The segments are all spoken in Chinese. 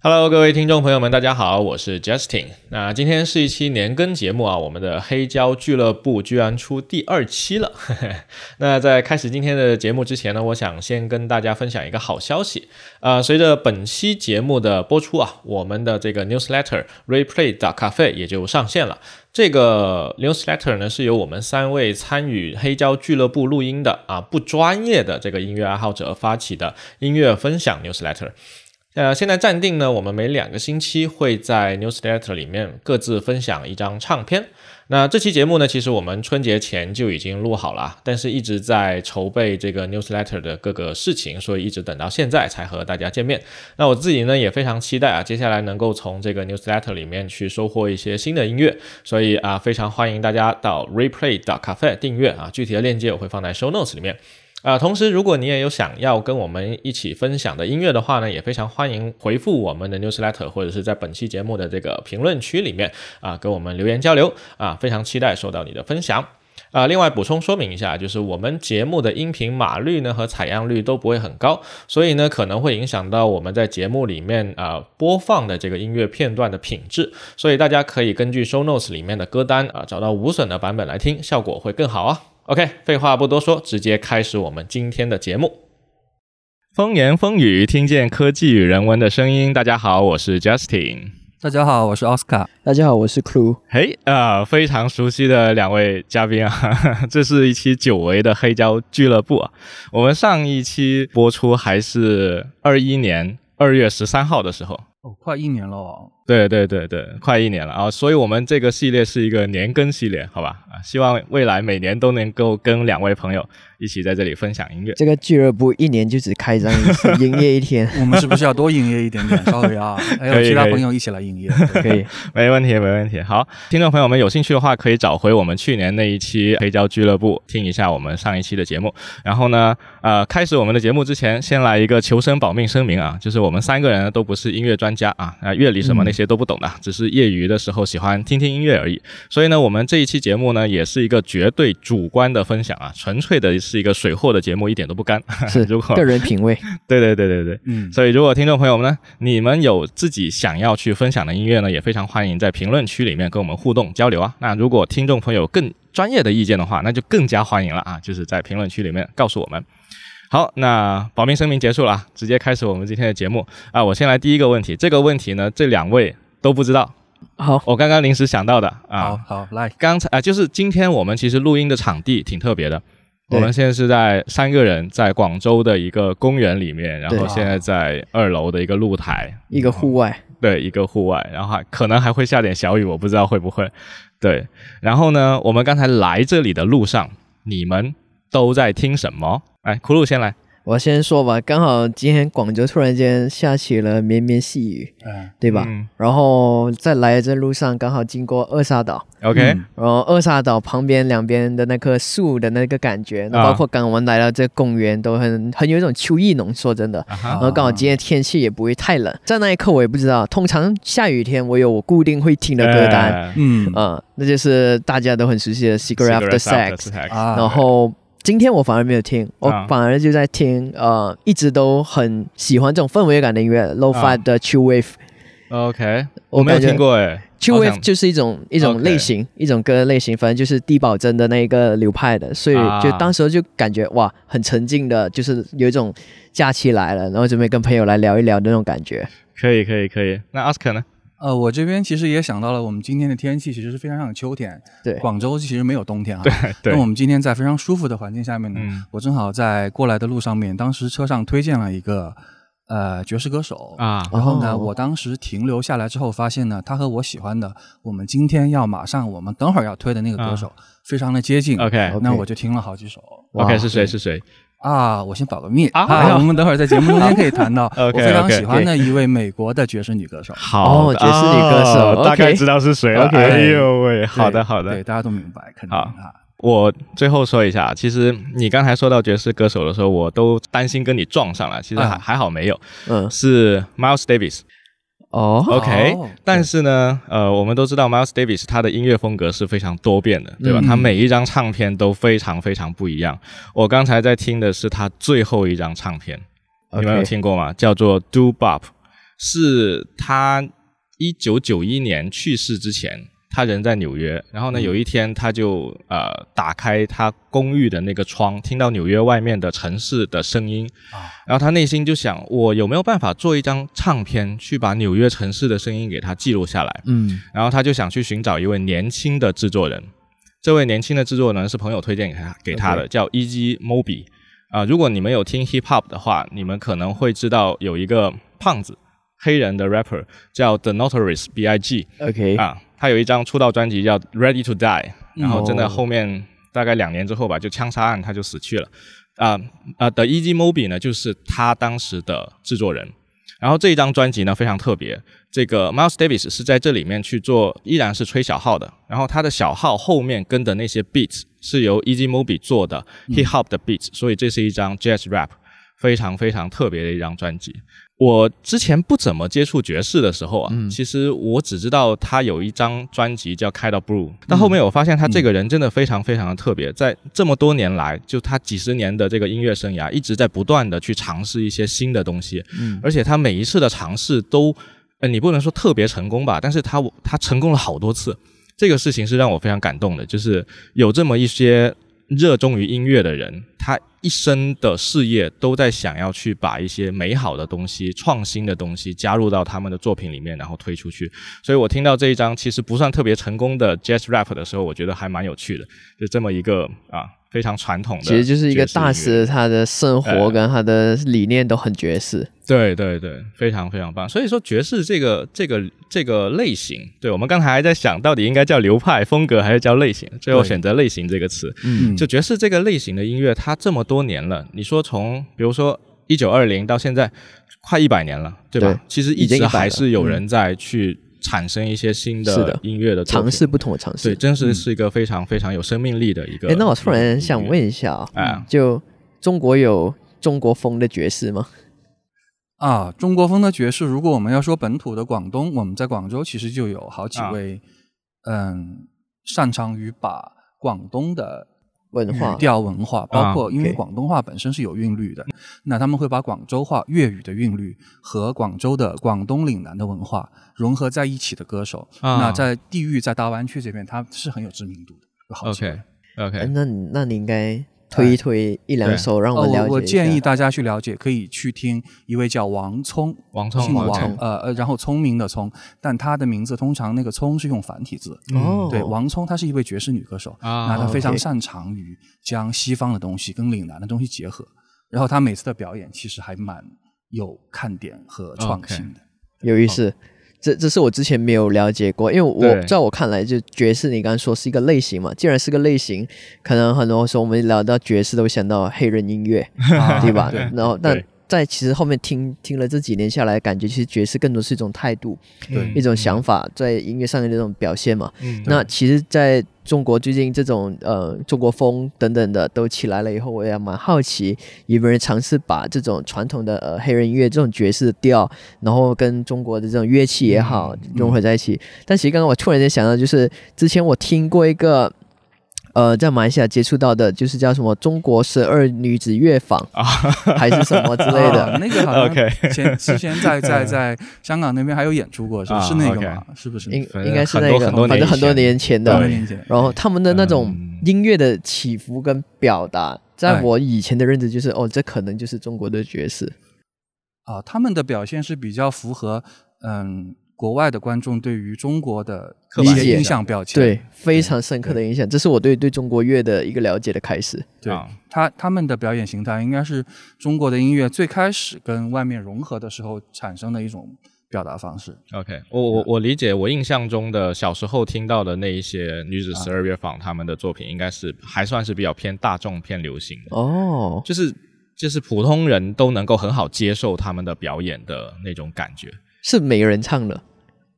Hello，各位听众朋友们，大家好，我是 Justin。那今天是一期年更节目啊，我们的黑胶俱乐部居然出第二期了。那在开始今天的节目之前呢，我想先跟大家分享一个好消息。呃，随着本期节目的播出啊，我们的这个 newsletter Replay 的咖啡也就上线了。这个 newsletter 呢，是由我们三位参与黑胶俱乐部录音的啊不专业的这个音乐爱好者发起的音乐分享 newsletter。呃，现在暂定呢，我们每两个星期会在 newsletter 里面各自分享一张唱片。那这期节目呢，其实我们春节前就已经录好了，但是一直在筹备这个 newsletter 的各个事情，所以一直等到现在才和大家见面。那我自己呢也非常期待啊，接下来能够从这个 newsletter 里面去收获一些新的音乐，所以啊，非常欢迎大家到 replay cafe 订阅啊，具体的链接我会放在 show notes 里面。啊，同时，如果你也有想要跟我们一起分享的音乐的话呢，也非常欢迎回复我们的 newsletter，或者是在本期节目的这个评论区里面啊，跟我们留言交流啊，非常期待收到你的分享啊。另外补充说明一下，就是我们节目的音频码率呢和采样率都不会很高，所以呢可能会影响到我们在节目里面啊播放的这个音乐片段的品质，所以大家可以根据 show notes 里面的歌单啊找到无损的版本来听，效果会更好啊。OK，废话不多说，直接开始我们今天的节目。风言风语，听见科技与人文的声音。大家好，我是 Justin。大家好，我是奥斯卡。大家好，我是 Crew。嘿，啊，非常熟悉的两位嘉宾啊，这是一期久违的黑胶俱乐部啊。我们上一期播出还是二一年二月十三号的时候，哦，快一年了哦。对对对对，快一年了啊，所以我们这个系列是一个年更系列，好吧？啊，希望未来每年都能够跟两位朋友一起在这里分享音乐。这个俱乐部一年就只开张一次，营业一天。我们是不是要多营业一点点？稍微啊，还有其他朋友一起来营业，可以，没问题，没问题。好，听众朋友们有兴趣的话，可以找回我们去年那一期黑胶俱乐部，听一下我们上一期的节目。然后呢，呃，开始我们的节目之前，先来一个求生保命声明啊，就是我们三个人都不是音乐专家啊，啊，乐理什么那些都不懂的，只是业余的时候喜欢听听音乐而已。所以呢，我们这一期节目呢，也是一个绝对主观的分享啊，纯粹的是一个水货的节目，一点都不干。是如果个人品味。对对对对对，嗯，所以如果听众朋友们呢，你们有自己想要去分享的音乐呢，也非常欢迎在评论区里面跟我们互动交流啊。那如果听众朋友更专业的意见的话，那就更加欢迎了啊，就是在评论区里面告诉我们。好，那保密声明结束了啊，直接开始我们今天的节目。啊。我先来第一个问题，这个问题呢，这两位都不知道，好，我刚刚临时想到的啊。好好来，刚才啊，就是今天我们其实录音的场地挺特别的。我们现在是在三个人在广州的一个公园里面，然后现在在二楼的一个露台，一个户外，对，一个户外，然后还可能还会下点小雨，我不知道会不会。对，然后呢，我们刚才来这里的路上，你们都在听什么？哎，苦鲁先来。我先说吧，刚好今天广州突然间下起了绵绵细雨，嗯。对吧？嗯。然后在来的这路上刚好经过二沙岛，OK，、嗯。然后二沙岛旁边两边的那棵树的那个感觉，包括刚我们来到这公园都很很有一种秋意浓，说真的。啊然后刚好今天天气也不会太冷，在那一刻我也不知道，通常下雨天我有我固定会听的歌单，哎。嗯。嗯，那就是大家都很熟悉的《Cigarette After Sex》然后今天我反而没有听，我啊反而就在听呃，一直都很喜欢这种氛围感的音乐，Lo-Fi 的 Chill Wave。OK，我没有听过哎。Chill Wave 就是一种一种类型一种歌类型，反正就是低保真的那一个流派的，所以啊就当时就感觉哇，很沉浸的，就是有一种假期来了，然后准备跟朋友来聊一聊的那种感觉。可以可以可以。那奥斯卡呢？呃，我这边其实也想到了，我们今天的天气其实是非常像秋天，对，广州其实没有冬天啊。对对那我们今天在非常舒服的环境下面呢，嗯我正好在过来的路上面，当时车上推荐了一个呃爵士歌手啊然后呢，哦我当时停留下来之后，发现呢，他和我喜欢的，我们今天要马上，我们等会儿要推的那个歌手，非常的接近。OK 那我就听了好几首 OK 是谁是谁？啊。我先保个密啊我们等会儿在节目中间可以谈到 OK，我非常喜欢的一位美国的爵士女歌手。好，哦爵士女歌手哦大概知道是谁了。哎呦喂，好的好的对，。大家都明白，肯定好啊。我最后说一下，其实你刚才说到爵士歌手的时候，我都担心跟你撞上了，其实还、啊还好没有，嗯，是 Miles Davis。哦，OK，、哦但是呢，呃，我们都知道 Miles Davis 他的音乐风格是非常多变的，对吧？嗯他每一张唱片都非常非常不一样。我刚才在听的是他最后一张唱片，你们有听过吗？叫做 Do Bop。是他一九九一年去世之前，他人在纽约，然后呢，有一天他就呃打开他公寓的那个窗，听到纽约外面的城市的声音，然后他内心就想，我有没有办法做一张唱片，去把纽约城市的声音给他记录下来？嗯然后他就想去寻找一位年轻的制作人。这位年轻的制作人是朋友推荐给他给他的 OK 叫 E.G. Moby。啊、如果你们有听 hip hop 的话，你们可能会知道有一个胖子黑人的 rapper 叫 The Notorious B.I.G.，OK，啊，他有一张出道专辑叫 Ready to Die，然后真的哦后面大概两年之后吧，就枪杀案他就死去了。啊啊的 Easy Moby 呢，就是他当时的制作人。然后这一张专辑呢非常特别，这个 Miles Davis 是在这里面去做，依然是吹小号的。然后他的小号后面跟的那些 beats 是由 Easy Moby 做的 hip hop 的 beats，、所以这是一张 jazz rap，非常非常特别的一张专辑。我之前不怎么接触爵士的时候啊，其实我只知道他有一张专辑叫《开到 Blue》，但后面我发现他这个人真的非常非常的特别，在这么多年来，就他几十年的这个音乐生涯，一直在不断的去尝试一些新的东西，嗯。而且他每一次的尝试都，呃，你不能说特别成功吧，但是他他成功了好多次，这个事情是让我非常感动的，就是有这么一些热衷于音乐的人，他一生的事业都在想要去把一些美好的东西、创新的东西加入到他们的作品里面，然后推出去。所以我听到这一张其实不算特别成功的 jazz rap 的时候，我觉得还蛮有趣的，就这么一个啊非常传统的，其实就是一个大师，。他的生活哎跟他的理念都很爵士。对对对，非常非常棒。所以说爵士这个这个这个类型，对我们刚才还在想到底应该叫流派风格还是叫类型，最后选择类型这个词。嗯就爵士这个类型的音乐，它这么多年了，你说从比如说一九二零到现在，快一百年了，对吧？对其实一已经100直还是有人在去产生一些新的音乐的尝试不同的尝试对，。真是是一个非常非常有生命力的一个。哎，那我突然想问一下啊，啊，就中国有中国风的爵士吗？啊，中国风的爵士，如果我们要说本土的广东，我们在广州其实就有好几啊位，嗯，擅长于把广东的文化语调文化，包括因为广东话本身是有韵律的，那他们会把广州话粤语的韵律和广州的广东岭南的文化融合在一起的歌手，啊。那在地域在大湾区这边，他是很有知名度的。有好 OK 哎 OK，那你那你应该推一推一两首，让我了解。我我建议大家去了解，可以去听一位叫王聪，王聪姓王呃呃，然后聪明的聪，但他的名字通常那个聪是用繁体字。哦，对，王聪她是一位爵士女歌手，啊那她非常擅长于将西方的东西跟岭南的东西结合，然后她每次的表演其实还蛮有看点和创新的。有意思。这这是我之前没有了解过，因为我在我看来，就爵士你刚刚说是一个类型嘛，既然是个类型，可能很多时候我们聊到爵士都会想到黑人音乐，啊对吧？对然后但对在其实后面听听了这几年下来，感觉其实爵士更多是一种态度，对一种想法，在音乐上的这种表现嘛。嗯那其实在中国最近这种呃中国风等等的都起来了以后，我也蛮好奇，有没有人尝试把这种传统的呃黑人音乐这种爵士的调，然后跟中国的这种乐器也好、融合在一起。但其实刚刚我突然间想到，就是之前我听过一个。呃，在马来西亚接触到的，就是叫什么“中国十二女子乐坊”啊还是什么之类的。啊那个好像 OK 前之前在在在香港那边还有演出过，是啊是那个吗？是不是？应应该是那个，反正很多年前的多年。前，然后他们的那种嗯音乐的起伏跟表达，在哎我以前的认知就是，哦，这可能就是中国的爵士。啊，他们的表现是比较符合嗯国外的观众对于中国的刻板印象一些印象标签。对，非常深刻的影响，这是我对对中国乐的一个了解的开始。对啊，他他们的表演形态应该是中国的音乐最开始跟外面融合的时候产生的一种表达方式。OK，我我我理解，我印象中的小时候听到的那一些女子十二乐坊他们的作品，应该是还算是比较偏大众、偏流行的，哦，就是就是普通人都能够很好接受他们的表演的那种感觉。是每个人唱的，嗯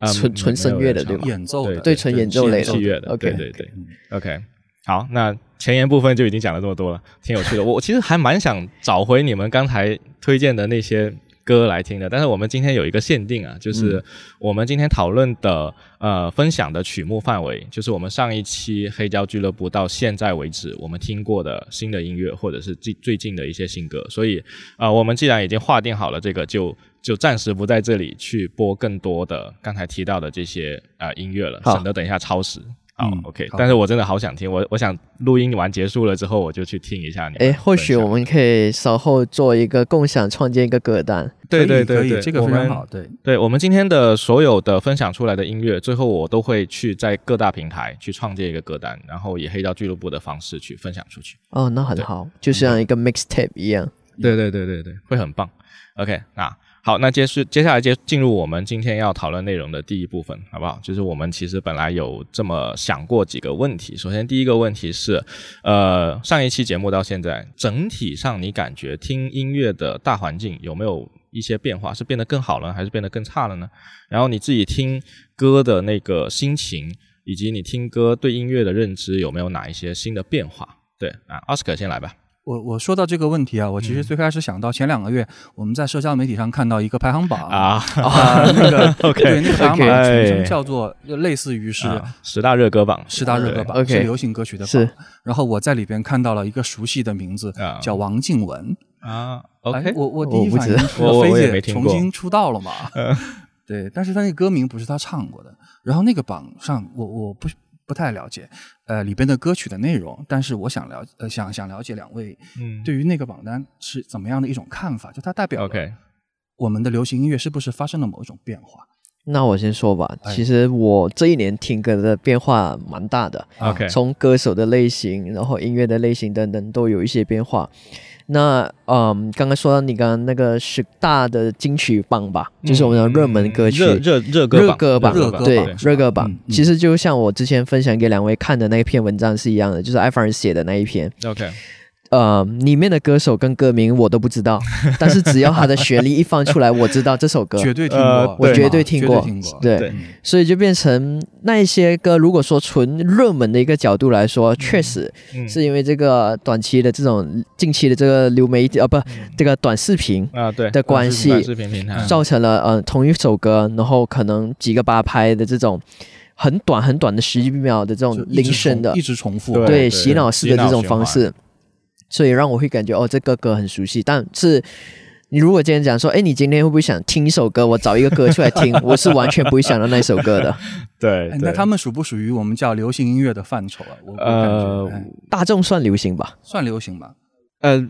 纯纯声乐的对吧？演奏的，对纯演奏类的。器乐的，OK 对对。对嗯。OK，好，那前言部分就已经讲了这么多了，挺有趣的。我我其实还蛮想找回你们刚才推荐的那些歌来听的。但是我们今天有一个限定啊，就是我们今天讨论的呃分享的曲目范围，就是我们上一期黑胶俱乐部到现在为止我们听过的新的音乐，或者是最最近的一些新歌。所以啊、呃我们既然已经划定好了这个，就就暂时不在这里去播更多的刚才提到的这些呃音乐了，省得等一下超时。好、嗯 o k 好但是我真的好想听，我我想录音完结束了之后，我就去听一下你们哎，或许我们可以稍后做一个共享，创建一个歌单。对对对对，这个非常好。对，对我们今天的所有的分享出来的音乐，最后我都会去在各大平台去创建一个歌单，然后以黑胶俱乐部的方式去分享出去。哦，那很好，就像一个 mixtape 一样。对对对对对，会很棒。OK，那好，那接是接下来接进入我们今天要讨论内容的第一部分，好不好？就是我们其实本来有这么想过几个问题。首先，第一个问题是，呃，上一期节目到现在，整体上你感觉听音乐的大环境有没有一些变化？是变得更好了，还是变得更差了呢？然后你自己听歌的那个心情，以及你听歌对音乐的认知，有没有哪一些新的变化？对啊，奥斯卡先来吧。我我说到这个问题啊，我嗯其实最开始想到前两个月我们在社交媒体上看到一个排行榜啊啊，那个 OK，对那个排行榜叫做就类似于是啊十大热歌榜，十大热歌榜，是流行歌曲的是榜。然后我在里边看到了一个熟悉的名字啊，叫王静雯。啊哎，OK，我我第一反应 是我我也没菲姐重新出道了嘛？对，但是她那歌名不是她唱过的。然后那个榜上，我我不不太了解，呃，里边的歌曲的内容，但是我想了呃想想了解两位嗯对于那个榜单是怎么样的一种看法，就它代表我们的流行音乐是不是发生了某一种变化？那我先说吧，哎其实我这一年听歌的变化蛮大的，OK 从歌手的类型，然后音乐的类型等等都有一些变化。那嗯，刚刚说到你刚刚那个十大的金曲榜吧，就是我们的热门歌曲。热热热歌榜，热歌榜，对热歌榜。其实就像我之前分享给两位看的那一篇文章是一样的，就是艾凡人写的那一篇，OK，呃，里面的歌手跟歌名我都不知道，但是只要他的旋律一放出来，我知道这首歌，绝对听呃过，我绝对听过听过。对。所以就变成那一些歌，如果说纯热门的一个角度来说，确实嗯。是因为这个短期的这种近期的这个流媒体啊，不，这个短视频啊，对的关系短视频平台，造成了呃同一首歌，然后可能几个八拍的这种很短很短的十几秒的这种铃声的重一直重复，对对。洗脑式的这种方式，所以让我会感觉哦，这个歌很熟悉。但是你如果今天讲说，哎，你今天会不会想听一首歌？我找一个歌出来听，我是完全不会想到那首歌的。对哎，那他们属不属于我们叫流行音乐的范畴啊？呃、哎大众算流行吧？算流行吧。呃，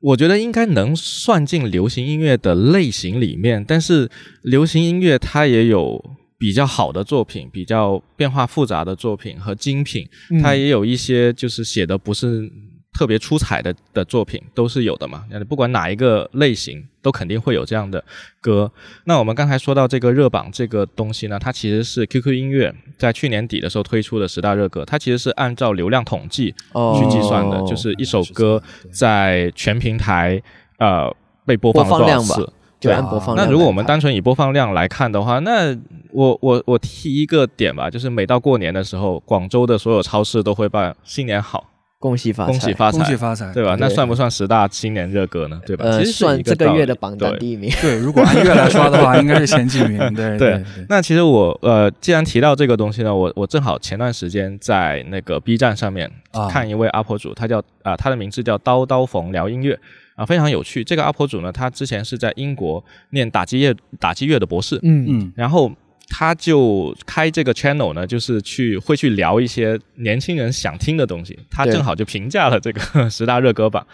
我觉得应该能算进流行音乐的类型里面，但是流行音乐它也有比较好的作品，比较变化复杂的作品和精品，它也有一些就是写的不是特别出彩的的作品，都是有的嘛。那不管哪一个类型，都肯定会有这样的歌。那我们刚才说到这个热榜这个东西呢，它其实是 QQ 音乐在去年底的时候推出的十大热歌，它其实是按照流量统计哦去计算的，就是一首歌在全平台呃被播放量吧多少次。就对按播放量。那如果我们单纯以播放量来看的话，那我我我提一个点吧，就是每到过年的时候，广州的所有超市都会办新年好，恭喜发财，恭喜发财，恭喜发财，对吧？那算不算十大新年热歌呢？对吧？呃，其实算这个月的榜单第一名。对，如果按月来刷的话，应该是前几名。对对。对，那其实我呃，既然提到这个东西呢，我我正好前段时间在那个 B 站上面啊。看一位 UP 主，他叫啊、他的名字叫刀刀冯聊音乐。啊、非常有趣。这个 UP 主呢，他之前是在英国念打击乐打击乐的博士，嗯。嗯。然后他就开这个 channel 呢，就是去会去聊一些年轻人想听的东西。他正好就评价了这个 十大热歌榜，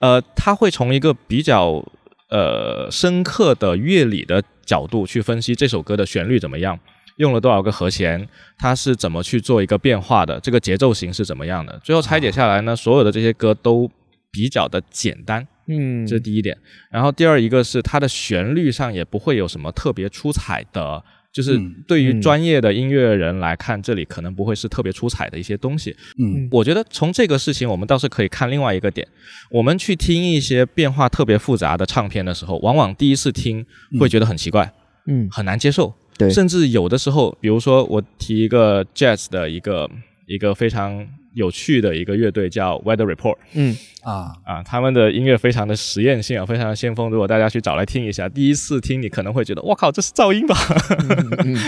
呃，他会从一个比较呃深刻的乐理的角度去分析这首歌的旋律怎么样。用了多少个和弦？它是怎么去做一个变化的？这个节奏型是怎么样的？最后拆解下来呢，所有的这些歌都比较的简单，嗯，这是第一点。然后第二一个是它的旋律上也不会有什么特别出彩的，就是嗯对于嗯专业的音乐人来看，这里可能不会是特别出彩的一些东西。嗯我觉得从这个事情，我们倒是可以看另外一个点。我们去听一些变化特别复杂的唱片的时候，往往第一次听会觉得很奇怪，嗯，很难接受。对甚至有的时候，比如说我提一个 jazz 的一个一个非常有趣的一个乐队叫 Weather Report 嗯，啊，啊，他们的音乐非常的实验性啊，非常的先锋。如果大家去找来听一下，第一次听你可能会觉得，我靠，这是噪音吧？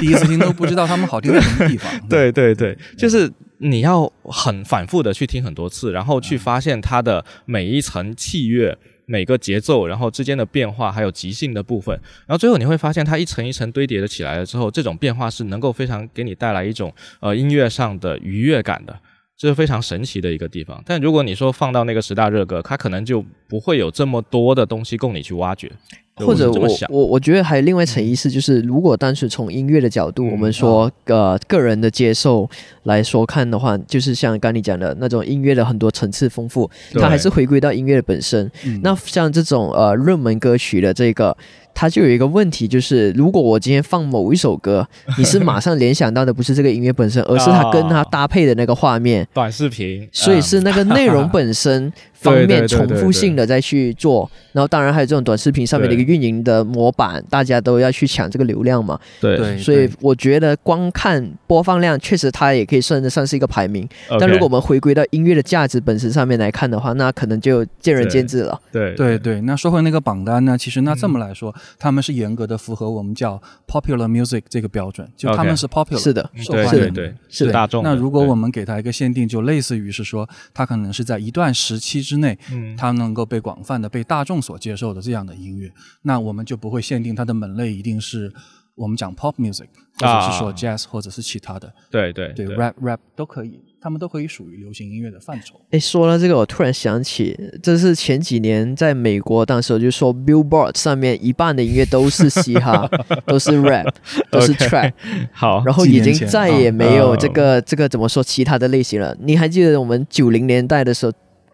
第一次听都不知道他们好听在什么地方。对对对，就是你要很反复的去听很多次，然后去发现它的每一层器乐。每个节奏，然后之间的变化，还有即兴的部分，然后最后你会发现，它一层一层堆叠的起来了之后，这种变化是能够非常给你带来一种呃音乐上的愉悦感的，这是非常神奇的一个地方。但如果你说放到那个十大热歌，它可能就不会有这么多的东西供你去挖掘。或者我想我我觉得还有另外一层意思，就是如果单纯从音乐的角度，嗯我们说呃个人的接受来说看的话，就是像刚你讲的那种音乐的很多层次丰富，它还是回归到音乐的本身。嗯那像这种呃热门歌曲的这个，它就有一个问题，就是如果我今天放某一首歌，你是马上联想到的不是这个音乐本身，而是它跟它搭配的那个画面。短视频，所以是那个内容本身方面重复性的再去做，然后当然还有这种短视频上面的一个运营的模板，大家都要去抢这个流量嘛。对对，所以我觉得光看播放量，确实它也可以算得上是一个排名。但如果我们回归到音乐的价值本身上面来看的话，那可能就见仁见智了。对对对，那说回那个榜单呢，其实那这么来说，他们是严格的符合我们叫 popular music 这个标准，就他们是 popular，是的，受欢迎的。对对对，是的大众的。那如果我们给他一个限定，就类似于是说，他可能是在一段时期之内，嗯。它能够被广泛的被大众所接受的这样的音乐，那我们就不会限定它的门类一定是我们讲 pop music，或者是说啊。jazz，或者是其他的，对对对 rap rap 都可以，他们都可以属于流行音乐的范畴。哎，说了这个，我突然想起，这是前几年在美国，当时我就说 Billboard 上面一半的音乐都是嘻哈，都是 rap，都是 trap，好，然后已经再也没有啊这个、这个怎么说其他的类型了。你还记得我们九零年代的时候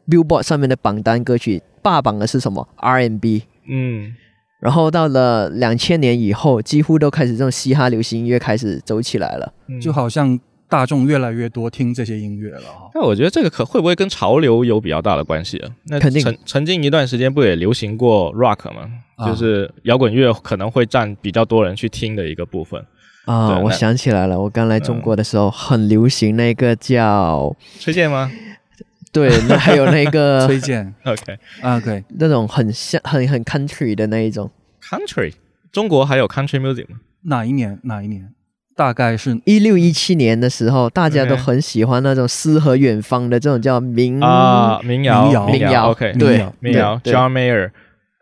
，Billboard 上面的榜单歌曲霸榜的是什么 R&B？嗯，然后到了两千年以后，几乎都开始这种嘻哈流行音乐开始走起来了。嗯就好像大众越来越多听这些音乐了哈。那我觉得这个可会不会跟潮流有比较大的关系啊？那肯定曾曾经一段时间不也流行过 rock 吗？啊就是摇滚乐可能会占比较多人去听的一个部分。啊，我想起来了，我刚来中国的时候很流行那个叫崔健吗对，那还有那个崔健？OK，country、啊，对。那种很像很很 country 的那一种 country。中国还有 country music 吗？哪一年？哪一年？大概是一六一七年的时候，大家都很喜欢那种诗和远方的这种叫民啊，民谣，民谣民谣，OK，对谣民谣，John Mayer。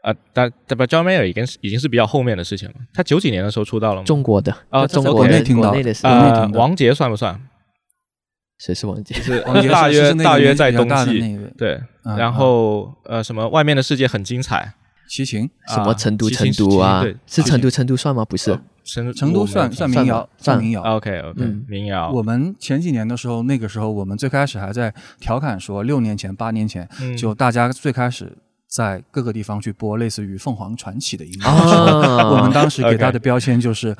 啊，但但不，John Mayer 已经是已经是比较后面的事情了。他九几年的时候出道了吗？中国的啊，中国国内听到国内的是国内呃听，的王杰算不算？谁是王杰？是 王杰大约大约在冬季，大的那位对。嗯然后呃，什么外面的世界很精彩，齐秦，什么啊成都成都啊对？是成都成都算吗？不是呃，成成都算算民谣，算算民谣。OK OK，嗯民谣，我们前几年的时候，那个时候我们最开始还在调侃说，六年前、八年前，嗯就大家最开始在各个地方去播类似于凤凰传奇的音乐。啊我们当时给他的标签就是。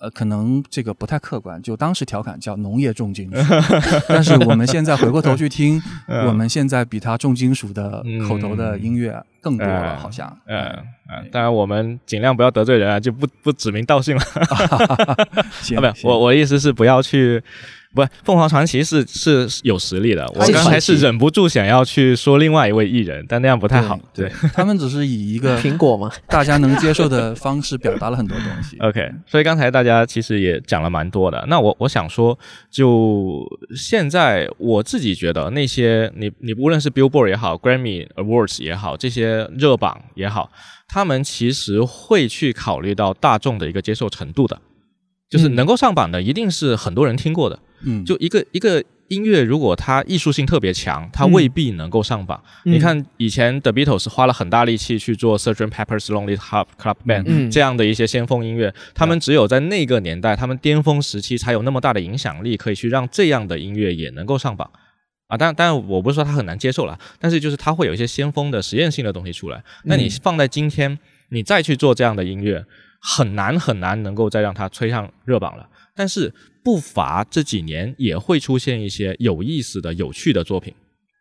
呃，可能这个不太客观，就当时调侃叫农业重金属，但是我们现在回过头去听，嗯我们现在比他重金属的嗯口头的音乐更多了，嗯好像。嗯嗯，当然我们尽量不要得罪人啊，就不不指名道姓了。行 啊，不，我我意思是不要去，不，凤凰传奇是是有实力的。我刚才是忍不住想要去说另外一位艺人，但那样不太好。对，对 他们只是以一个 苹果嘛？大家能接受的方式表达了很多东西。OK，所以刚才大家其实也讲了蛮多的。那我我想说，就现在我自己觉得那些你你无论是 Billboard 也好，Grammy Awards 也好，这些热榜也好，他们其实会去考虑到大众的一个接受程度的，就是嗯能够上榜的一定是很多人听过的。嗯，就一个一个音乐，如果它艺术性特别强，它嗯未必能够上榜。嗯你看以前 The Beatles 花了很大力气去做 Sgt. Pepper's Lonely Heart Club Band、嗯这样的一些先锋音乐，他们只有在那个年代，他们巅峰时期才有那么大的影响力，可以去让这样的音乐也能够上榜。啊，当然，当然，我不是说它很难接受了，但是就是它会有一些先锋的实验性的东西出来。那你放在今天，你再去做这样的音乐，很难很难能够再让它吹上热榜了。但是不乏这几年也会出现一些有意思的、有趣的作品，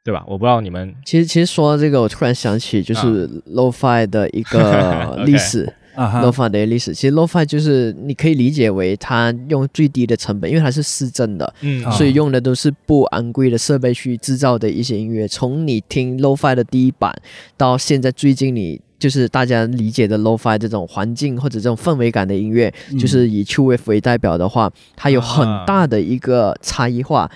对吧？我不知道你们其实其实说到这个，我突然想起就是 lo-fi 的一个 历史。啊哈 lo-fi 的历史。其实 lo-fi 就是你可以理解为它用最低的成本，因为它是市政的，嗯啊所以用的都是不昂贵的设备去制造的一些音乐。从你听 lo-fi 的第一版到现在最近你。就是大家理解的 lo-fi 这种环境或者这种氛围感的音乐，嗯就是以 True Wave 为代表的话，它有很大的一个差异化。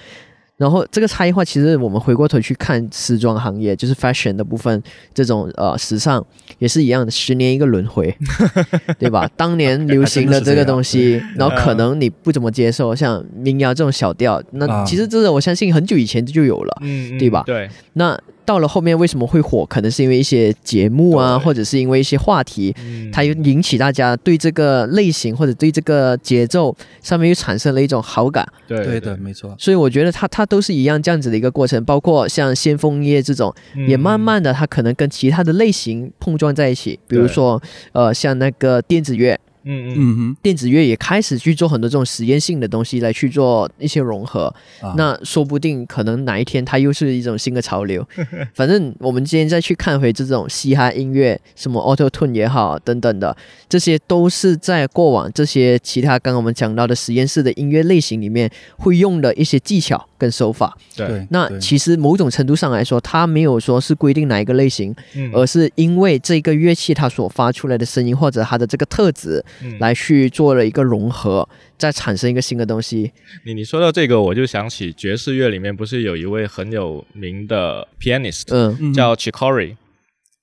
然后这个差异化，其实我们回过头去看时装行业，就是 fashion 的部分，这种呃时尚也是一样的，十年一个轮回，对吧？当年流行的这个东西，然后可能你不怎么接受，像民谣这种小调，那啊其实这个我相信很久以前就有了。对吧对，那到了后面为什么会火？可能是因为一些节目啊，或者是因为一些话题，嗯它又引起大家对这个类型或者对这个节奏上面又产生了一种好感。对对的，，没错。所以我觉得它它都是一样这样子的一个过程，包括像先锋业这种，嗯也慢慢的它可能跟其他的类型碰撞在一起，比如说呃像那个电子乐，嗯嗯。嗯哼，电子乐也开始去做很多这种实验性的东西来去做一些融合，啊。那说不定可能哪一天它又是一种新的潮流。反正我们今天再去看回这种嘻哈音乐，什么 Auto Tune 也好等等的，这些都是在过往这些其他刚刚我们讲到的实验室的音乐类型里面会用的一些技巧跟手法。对，那其实某种程度上来说，它没有说是规定哪一个类型，嗯。而是因为这个乐器它所发出来的声音或者它的这个特质，嗯。来去做了一个融合，再产生一个新的东西。你你说到这个，我就想起爵士乐里面不是有一位很有名的 pianist，、嗯。嗯。叫 Chicory，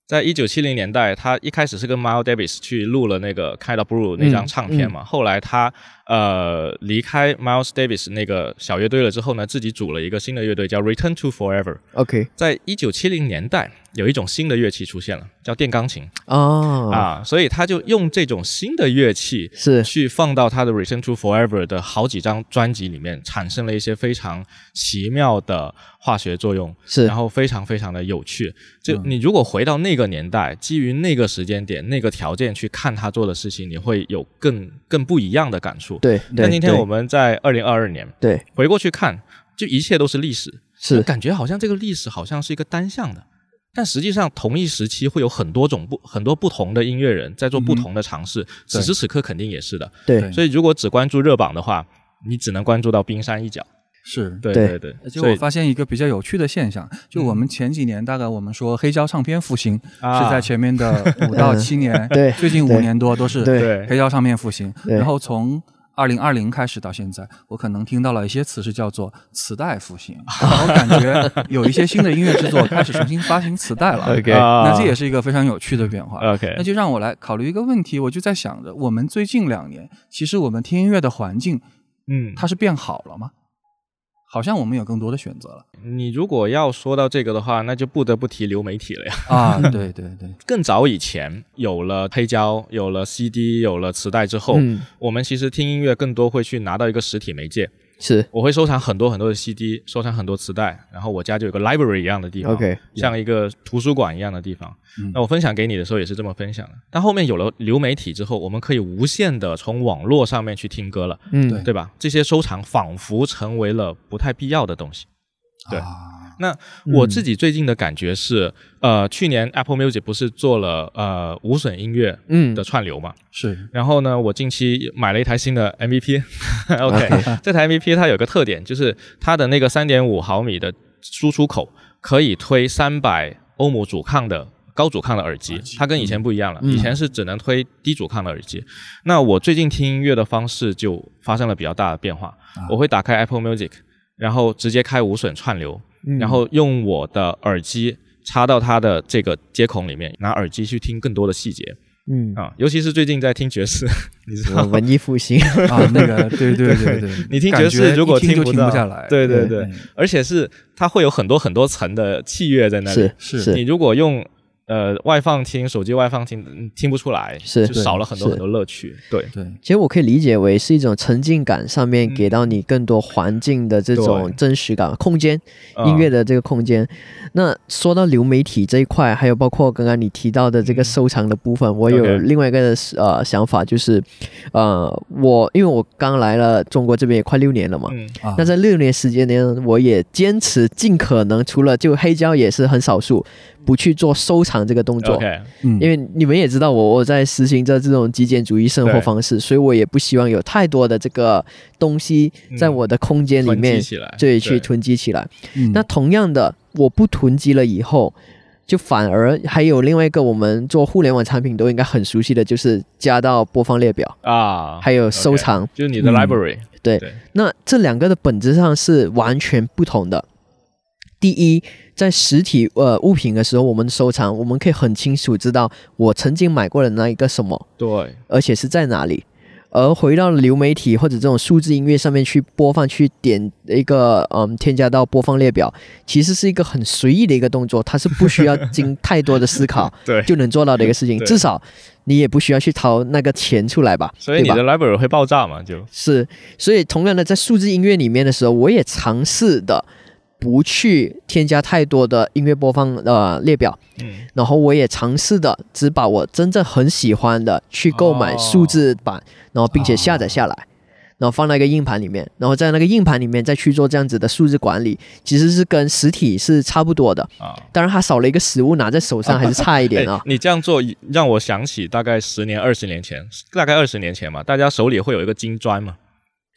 在一九七零年代，他一开始是跟 Miles Davis 去录了那个《Kind of Blue》那张唱片嘛，后来他呃离开 Miles Davis 那个小乐队了之后呢，自己组了一个新的乐队叫 Return to Forever。，OK，在一九七零年代，有一种新的乐器出现了，叫电钢琴、哦，啊，所以他就用这种新的乐器是去放到他的《Return to Forever》的好几张专辑里面，产生了一些非常奇妙的化学作用，是然后非常非常的有趣。就嗯你如果回到那个年代，基于那个时间点、那个条件去看他做的事情，你会有更更不一样的感触。对对。但今天我们在二零二二年对。回过去看，就一切都是历史，是。感觉好像这个历史好像是一个单向的。但实际上，同一时期会有很多种不很多不同的音乐人在做不同的尝试。此时此刻肯定也是的。对。对。所以如果只关注热榜的话，你只能关注到冰山一角。是。对对。对对，而且我发现一个比较有趣的现象，就我们前几年大概我们说黑胶唱片复兴啊。是在前面的五到七年，对。最近五年多都是对。对。黑胶唱片复兴，然后从。二零二零开始到现在，我可能听到了一些词是叫做磁带复兴，我感觉有一些新的音乐制作开始重新发行磁带了。OK 啊那这也是一个非常有趣的变化。OK 那就让我来考虑一个问题，我就在想着，我们最近两年，其实我们听音乐的环境，嗯，它是变好了吗？好像我们有更多的选择了你如果要说到这个的话，那就不得不提流媒体了呀。啊！对对对，更早以前有了黑胶、有了 CD、有了磁带之后，嗯，我们其实听音乐更多会去拿到一个实体媒介。是我会收藏很多很多的 CD，收藏很多磁带，然后我家就有个 library 一样的地方 OK 像一个图书馆一样的地方。嗯那我分享给你的时候也是这么分享的。但后面有了流媒体之后，我们可以无限的从网络上面去听歌了，嗯对对吧？这些收藏仿佛成为了不太必要的东西。对啊那我自己最近的感觉是，呃，去年 Apple Music 不是做了呃无损音乐嗯的串流嘛？是然后呢，我近期买了一台新的 MVP。OK，这台 MVP 它有个特点，就是它的那个三点五毫米的输出口可以推三百欧姆阻抗的。高阻抗的耳机，它跟以前不一样了。嗯以前是只能推低阻抗的耳机。那我最近听音乐的方式就发生了比较大的变化。我会打开 Apple Music，然后直接开无损串流，嗯。然后用我的耳机插到它的这个接孔里面，拿耳机去听更多的细节。嗯，啊。尤其是最近在听爵士，你知道？文艺复兴，啊，那个对对对对，你听爵士如果听就不到停不下来，对对对。对，而且是它会有很多很多层的器乐在那里。是。是。你如果用呃外放听，手机外放听，嗯听不出来，是就少了很多很多乐趣。对，对。其实我可以理解为是一种沉浸感上面嗯给到你更多环境的这种真实感、空间、嗯音乐的这个空间。那说到流媒体这一块，还有包括刚刚你提到的这个收藏的部分，我有另外一个呃想法，就是呃，我因为我刚来了中国这边也快六年了嘛，嗯。啊。那在六年时间呢，我也坚持尽可能，除了就黑胶也是很少数，不去做收藏长这个动作。因为你们也知道我我在实行着这种极简主义生活方式，所以我也不希望有太多的这个东西在我的空间里面积起来，对去囤积起来。嗯那同样的，我不囤积了以后，就反而还有另外一个我们做互联网产品都应该很熟悉的，就是加到播放列表，啊，还有收藏。就是你的嗯 library，对对，那这两个的本质上是完全不同的。第一，在实体呃物品的时候，我们收藏，我们可以很清楚知道我曾经买过的那一个什么，对，而且是在哪里。而回到流媒体或者这种数字音乐上面去播放，去点一个嗯添加到播放列表，其实是一个很随意的一个动作，它是不需要经太多的思考 对就能做到的一个事情。至少你也不需要去掏那个钱出来吧，所以你的 library 会爆炸嘛？就，是，所以同样的，在数字音乐里面的时候，我也尝试的不去添加太多的音乐播放呃列表，嗯，然后我也尝试的只把我真正很喜欢的去购买哦数字版，然后并且下载下来。然后放在一个硬盘里面，然后在那个硬盘里面再去做这样子的数字管理，其实是跟实体是差不多的。啊。当然，它少了一个实物拿在手上还是差一点啊哎。你这样做让我想起大概十年、二十年前，大概二十年前嘛，大家手里会有一个金砖嘛，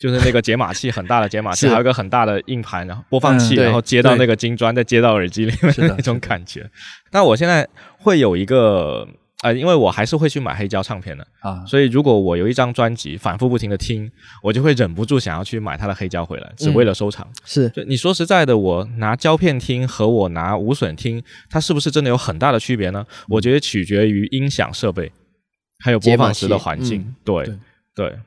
就是那个解码器很大的解码器，还有一个很大的硬盘，然后播放器，嗯然后接到那个金砖，再接到耳机里面的那种感觉。那我现在会有一个。呃，因为我还是会去买黑胶唱片的，啊，所以如果我有一张专辑反复不停的听，我就会忍不住想要去买它的黑胶回来，只为了收藏。是就你说实在的，我拿胶片听和我拿无损听，它是不是真的有很大的区别呢？我觉得取决于音响设备，还有播放时的环境。嗯对对对，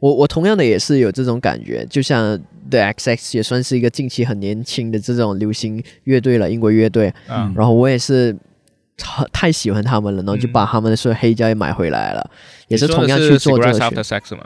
我我同样的也是有这种感觉，就像 The XX 也算是一个近期很年轻的这种流行乐队了，英国乐队。嗯然后我也是太太喜欢他们了，然后就把他们的所有黑胶也买回来了，也是同样去做这个。Sex 吗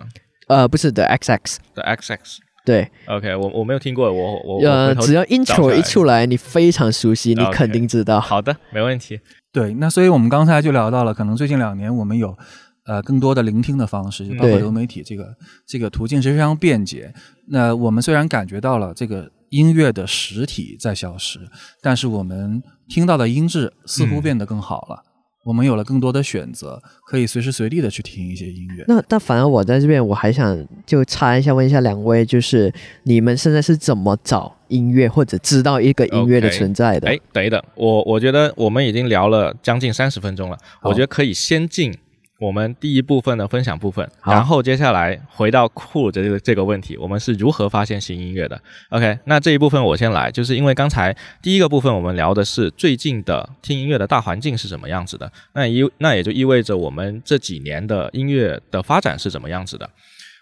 呃，不是 The XX，的 XX。对，OK，我我没有听过，我我我呃，只要找 intro 一出来，你非常熟悉，你肯定知道。好的，没问题。对，那所以我们刚才就聊到了，可能最近两年我们有呃更多的聆听的方式，就包括流媒体这个这个途径是非常便捷。那我们虽然感觉到了这个音乐的实体在消失，但是我们听到的音质似乎嗯变得更好了。我们有了更多的选择，可以随时随地的去听一些音乐。那但反而我在这边，我还想就插一下，问一下两位，就是你们现在是怎么找音乐或者知道一个音乐的存在的哎，等一等，我我觉得我们已经聊了将近三十分钟了，我觉得可以先进我们第一部分的分享部分，然后接下来回到酷的这个这个问题，我们是如何发现新音乐的？OK，那这一部分我先来，就是因为刚才第一个部分我们聊的是最近的听音乐的大环境是怎么样子的，那意那也就意味着我们这几年的音乐的发展是怎么样子的。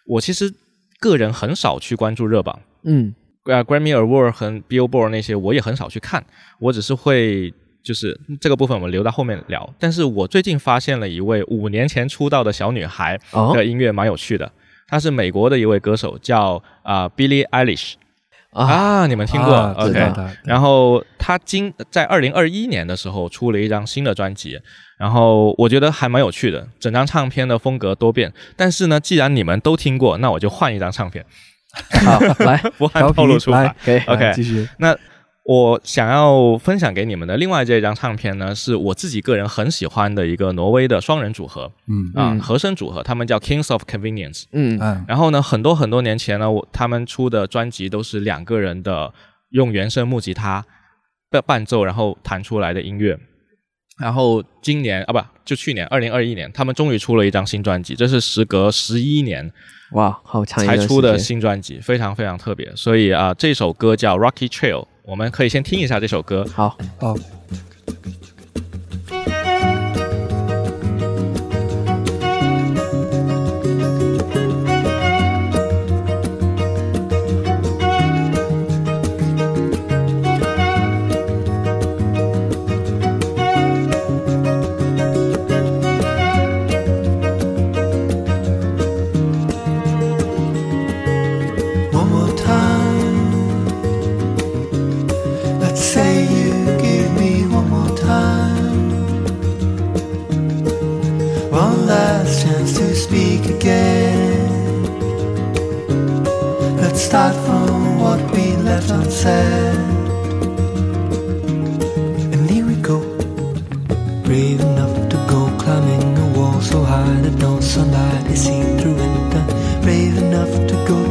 我其实个人很少去关注热榜，嗯呃，Grammy Award 和 Billboard 那些我也很少去看，我只是会就是这个部分我们留到后面聊。但是我最近发现了一位五年前出道的小女孩哦的音乐蛮有趣的，她是美国的一位歌手，叫啊、Billie Eilish 啊啊，你们听过、啊？OK 然后她今在二零二一年的时候出了一张新的专辑，然后我觉得还蛮有趣的，整张唱片的风格多变。但是呢，既然你们都听过，那我就换一张唱片，好来 不按套路出来牌。可以 OK 继续。那我想要分享给你们的另外这张唱片呢，是我自己个人很喜欢的一个挪威的双人组合嗯啊、嗯和声组合，他们叫 Kings of Convenience。嗯嗯然后呢，很多很多年前呢，我他们出的专辑都是两个人的用原声木吉他的伴奏，然后弹出来的音乐。然后今年啊，不就去年二零二一年，他们终于出了一张新专辑，这是时隔十一年哇，好长才出的新专辑，非常非常特别。所以啊、这首歌叫《Rocky Trail》，我们可以先听一下这首歌。好，好，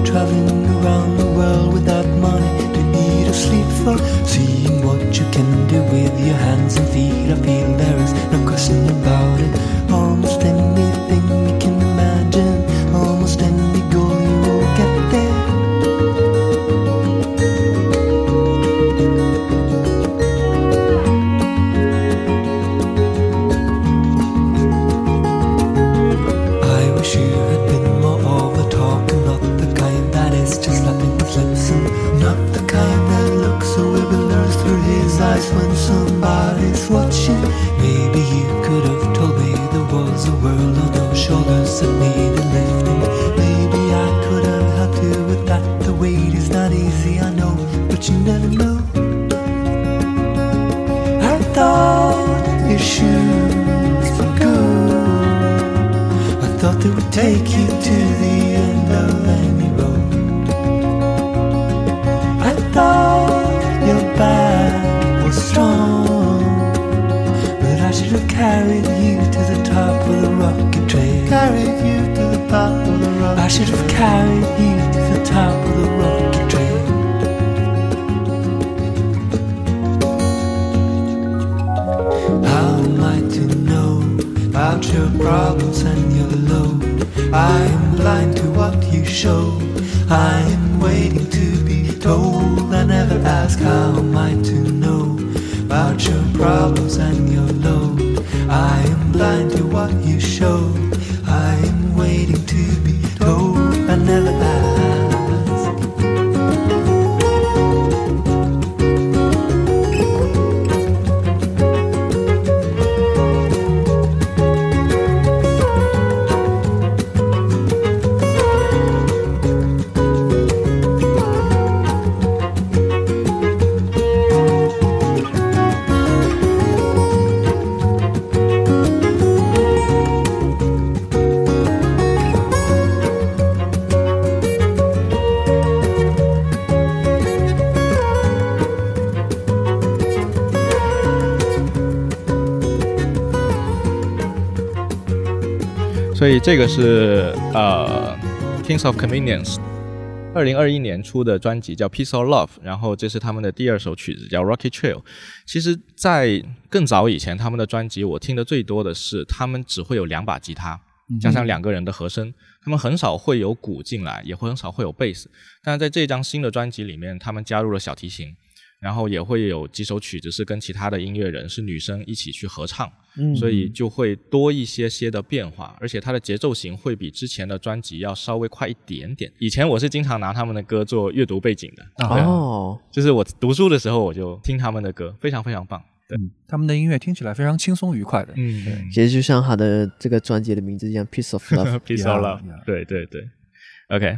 traveling around the world without money to eat or sleep for. Seeing what you can do with your hands and feet, I feel 以这个是呃 Kings of Convenience 二零二一年出的专辑叫《Peace of Love》，然后这是他们的第二首曲子叫《Rocky Trail》。其实，在更早以前，他们的专辑我听的最多的是他们只会有两把吉他，加上两个人的和声，他们很少会有鼓进来，也会很少会有贝斯。但是在这张新的专辑里面，他们加入了小提琴，然后也会有几首曲子是跟其他的音乐人是女生一起去合唱，嗯所以就会多一些些的变化，而且它的节奏型会比之前的专辑要稍微快一点点。以前我是经常拿他们的歌做阅读背景的，哦，就是我读书的时候我就听他们的歌，非常非常棒。对，嗯，他们的音乐听起来非常轻松愉快的。嗯其实就像他的这个专辑的名字一样，《Piece of Love 》。，Peace or Yeah, Love，yeah. 对对对，OK。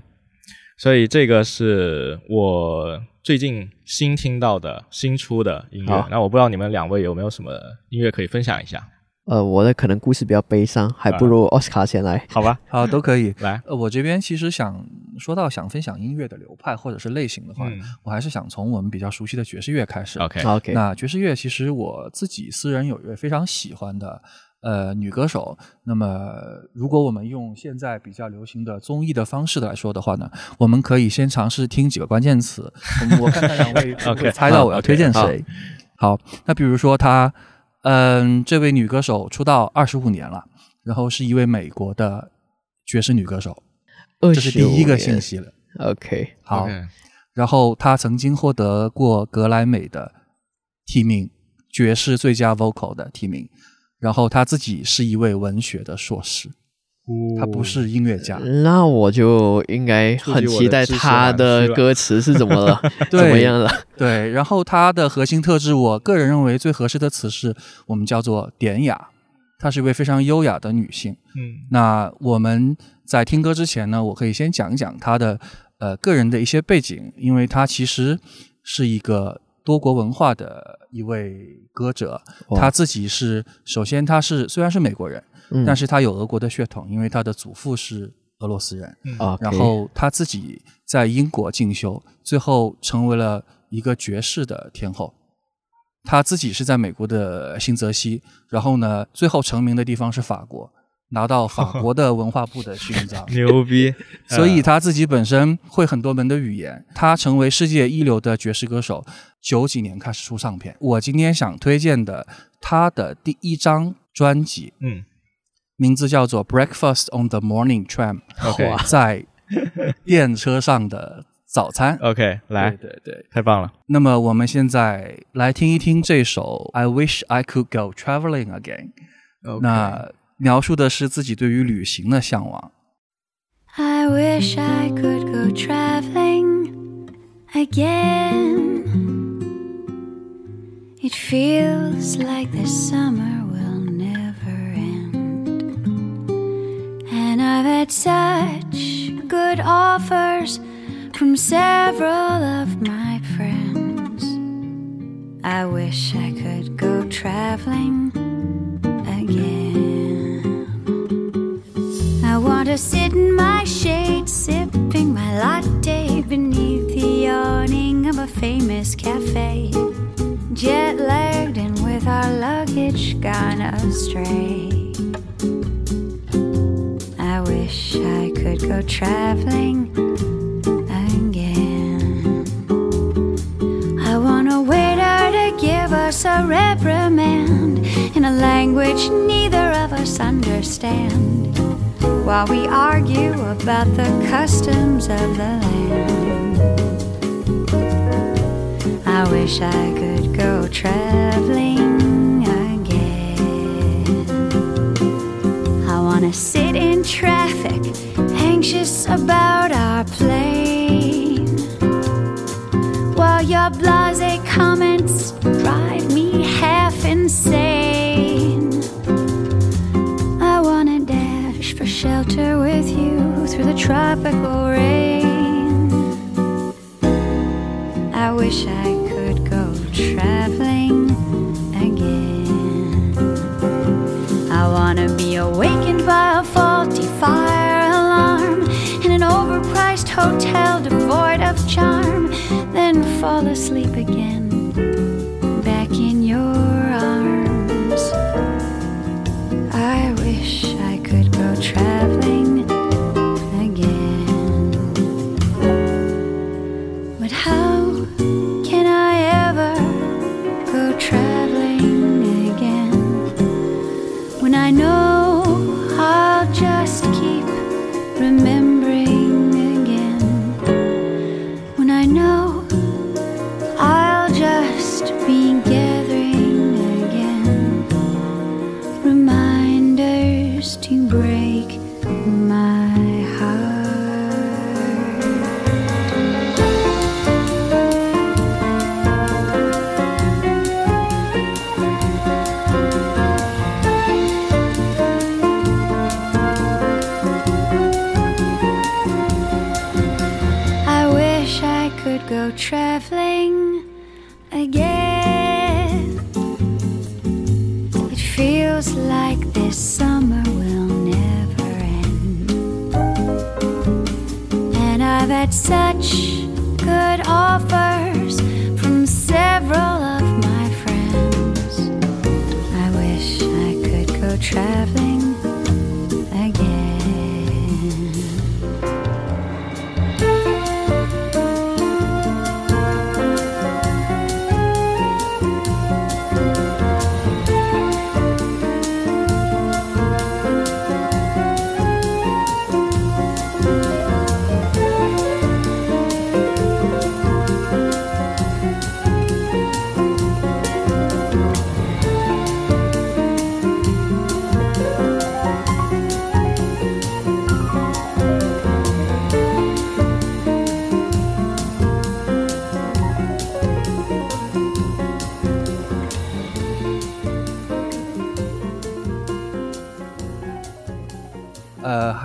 所以这个是我最近新听到的新出的音乐。那我不知道你们两位有没有什么音乐可以分享一下？呃，我的可能故事比较悲伤，还不如奥斯卡先来。好吧，好，都可以。来，呃，我这边其实想说到想分享音乐的流派或者是类型的话，嗯我还是想从我们比较熟悉的爵士乐开始。OK，OK，那爵士乐其实我自己私人有一位非常喜欢的呃女歌手。那么如果我们用现在比较流行的综艺的方式来说的话呢，我们可以先尝试听几个关键词，我们我看看两位会 不 OK，会猜到我要推荐好谁。好，那比如说她，嗯，这位女歌手出道二十五年了，然后是一位美国的爵士女歌手，这这是第一个信。息了。OK，好然后她曾经获得过格莱美的提名，爵士最佳 vocal 的提名。然后她自己是一位文学的硕士，她不是音乐家。那我就应该很期待他的歌词是怎么了，怎么样了？对，然后她的核心特质，我个人认为最合适的词是我们叫做典雅。她是一位非常优雅的女性。嗯那我们在听歌之前呢，我可以先讲一讲她的呃个人的一些背景，因为她其实是一个多国文化的一位歌者。哇她自己是首先他是虽然是美国人，嗯但是他有俄国的血统，因为他的祖父是俄罗斯人。啊，然后他自己在英国进修，最后成为了一个爵士的天后。他自己是在美国的新泽西，然后呢，最后成名的地方是法国。拿到法国的文化部的勋章。牛逼！所以他自己本身会很多门的语言，他成为世界一流的爵士歌手。九几年开始出唱片。我今天想推荐的他的第一张专辑，嗯名字叫做《Breakfast on the Morning Tram》，，OK 在电车上的早餐。OK，来，对对对。太棒了。那么我们现在来听一听这首《I Wish I Could Go Traveling Again》。那描述的是自己对于旅行的向往。I wish I could go traveling again. It feels like the summer will never end. And I've had such good offers from several of my friends. I wish I could go traveling again. I want to sit in my shade, sipping my latte beneath the awning of a famous cafe. Jet lagged and with our luggage gone astray. I wish I could go traveling again. I want a waiter to give us a reprimand in a language neither of us understand while we argue about the customs of the land. I wish I could traveling again. I want to sit in traffic, anxious about our plane. While your blase comments drive me half insane. I wanna dash for shelter with you through the tropical rain.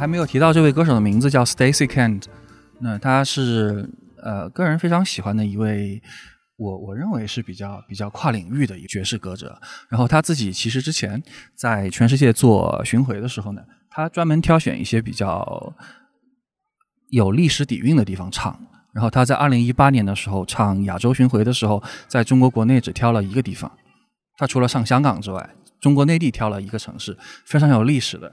还没有提到这位歌手的名字叫 Stacy Kent，那他是呃个人非常喜欢的一位，我我认为是比较比较跨领域的一个爵士歌者。然后他自己其实之前在全世界做巡回的时候呢，他专门挑选一些比较有历史底蕴的地方唱。然后他在二零一八年的时候唱亚洲巡回的时候，在中国国内只挑了一个地方，他除了上香港之外，中国内地挑了一个城市，非常有历史的。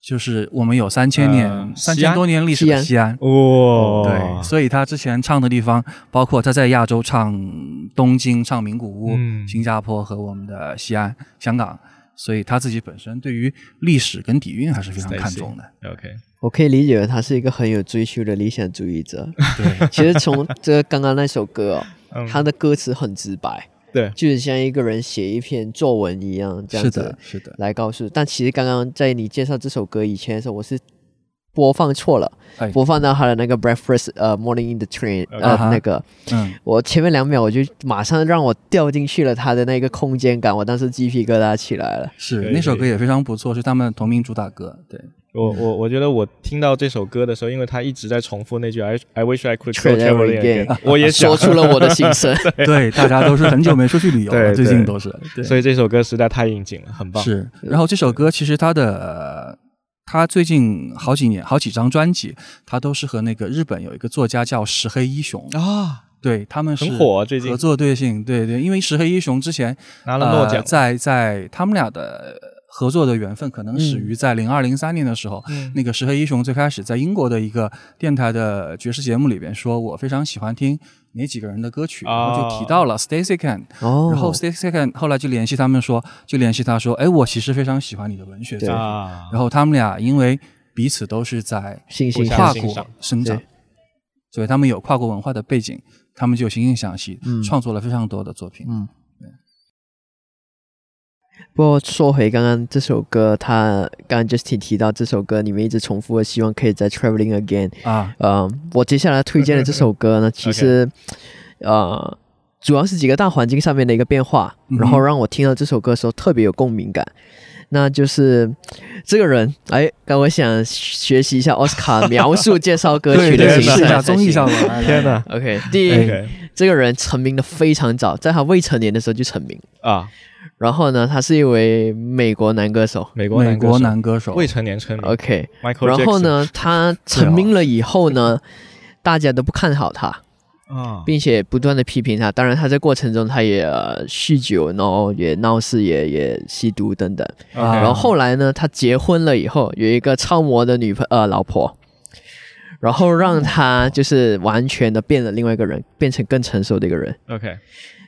就是我们有三千年、呃三千多年历史的西安。哦对，所以他之前唱的地方，包括他在亚洲唱东京、唱名古屋、嗯新加坡和我们的西安、香港，所以他自己本身对于历史跟底蕴还是非常看重的。OK，我可以理解为他是一个很有追求的理想主义者。对，其实从这个刚刚那首歌哦，嗯他的歌词很直白，对，就是像一个人写一篇作文一样，这样子是的，是的。来告诉。但其实刚刚在你介绍这首歌以前的时候，我是播放错了，哎，播放到他的那个 breakfast 呃 morning in the train 呃、那个，嗯，我前面两秒我就马上让我掉进去了他的那个空间感，我当时鸡皮疙瘩起来了。是那首歌也非常不错，是他们同名主打歌。对，我我我觉得我听到这首歌的时候，因为他一直在重复那句 I I wish I could go traveling again again，我也想说出了我的心声。对，大家都是很久没出去旅游了，最近都是。对，所以这首歌实在太应景了，很棒。是，然后这首歌其实它的、呃他最近好几年好几张专辑，他都是和那个日本有一个作家叫石黑一雄，啊，对他们是很火最近合作对性，对对，因为石黑一雄之前拿了诺奖呃在在他们俩的合作的缘分可能始于在零二零三年的时候，嗯。那个石黑一雄最开始在英国的一个电台的爵士节目里边说，我非常喜欢听哪几个人的歌曲，然后就提到了 Stacy Can，、哦，然后 Stacy Can 后来就联系他们说，就联系他说，哎，我其实非常喜欢你的文学作品。啊，然后他们俩因为彼此都是在跨国生长，所以他们有跨国文化的背景，他们就惺惺相惜，嗯。创作了非常多的作品。嗯不过说回刚刚这首歌，他刚刚 Justin 提到这首歌，你们一直重复的希望可以在 Traveling Again。啊，呃，我接下来推荐的这首歌呢，其实呃主要是几个大环境上面的一个变化，然后让我听到这首歌的时候特别有共鸣感。那就是这个人，哎，刚我想学习一下奥斯卡描述介绍歌曲的对，形式试一下综艺上的。天哪 OK，第一这个人成名的非常早，在他未成年的时候就成名。啊，然后呢，他是一位美国男歌手。美国男歌手男歌手，未成年成名 OK，然后呢，他成名了以后呢，大家都不看好他，啊，并且不断的批评他。当然，他在过程中他也、呃酗酒，然后也闹事，也也吸毒等等。啊然后后来呢，他结婚了以后，有一个超模的女朋呃老婆，然后让他就是完全的变了另外一个人，变成更成熟的一个人。OK，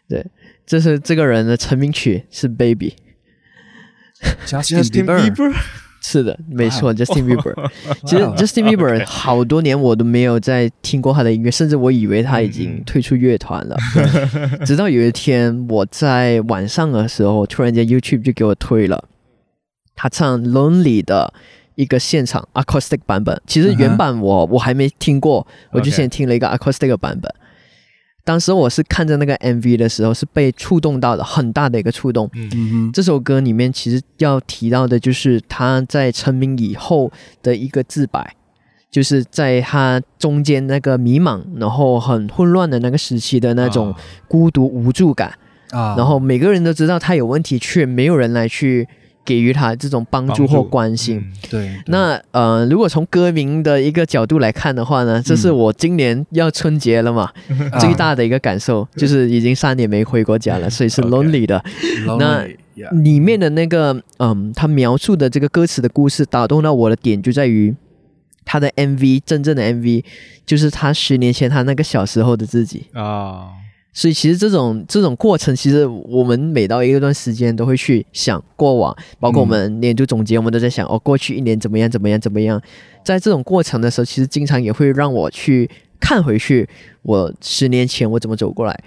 对这是这个人的成名曲是《Baby》，Justin Bieber，是的，没错，Justin Bieber。其实 Justin Bieber 好多年我都没有再听过他的音乐，甚至我以为他已经嗯。退出乐团了。直到有一天我在晚上的时候，突然间 YouTube 就给我推了他唱《Lonely》的一个现场 acoustic 版本。其实原版我我还没听过，我就先听了一个 acoustic 的版本。当时我是看着那个 MV 的时候，是被触动到的，很大的一个触动。嗯。嗯哼，这首歌里面其实要提到的就是他在成名以后的一个自白，就是在他中间那个迷茫，然后很混乱的那个时期的那种啊。孤独无助感，啊，然后每个人都知道他有问题，却没有人来去给予他这种帮助或关心。嗯对，对那呃，如果从歌名的一个角度来看的话呢，这是我今年要春节了嘛，啊 最大的一个感受就是已经三年没回过家了，所以是 lonely 的。那里面的那个，嗯，他描述的这个歌词的故事打动到我的点就在于他的 MV，真正的 MV 就是他十年前他那个小时候的自己。啊，所以其实这种这种过程，其实我们每到一段时间都会去想过往，包括我们年度总结，我们都在想哦，过去一年怎么样怎么样怎么样。在这种过程的时候，其实经常也会让我去看回去我十年前我怎么走过来，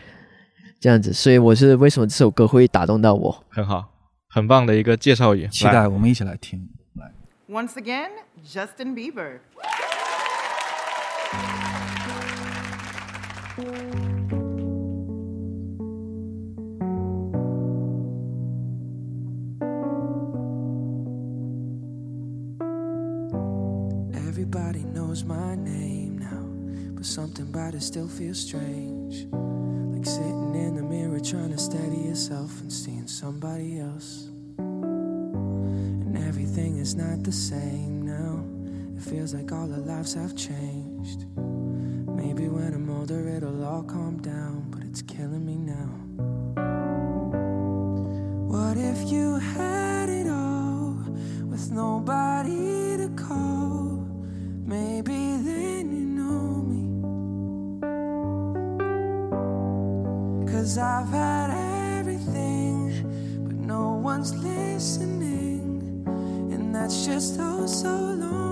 这样子。所以我是为什么这首歌会打动到我。很好，很棒的一个介绍语，期待我们一起来听。来，Once again, Justin Bieber. Something about it still feels strange. Like sitting in the mirror trying to steady yourself and seeing somebody else. And everything is not the same now. It feels like all our lives have changed. Maybe when I'm older it'll all calm down, but it's killing me now. What if you had it all with nobody Cause I've had everything, but no one's listening. And that's just oh so lonely.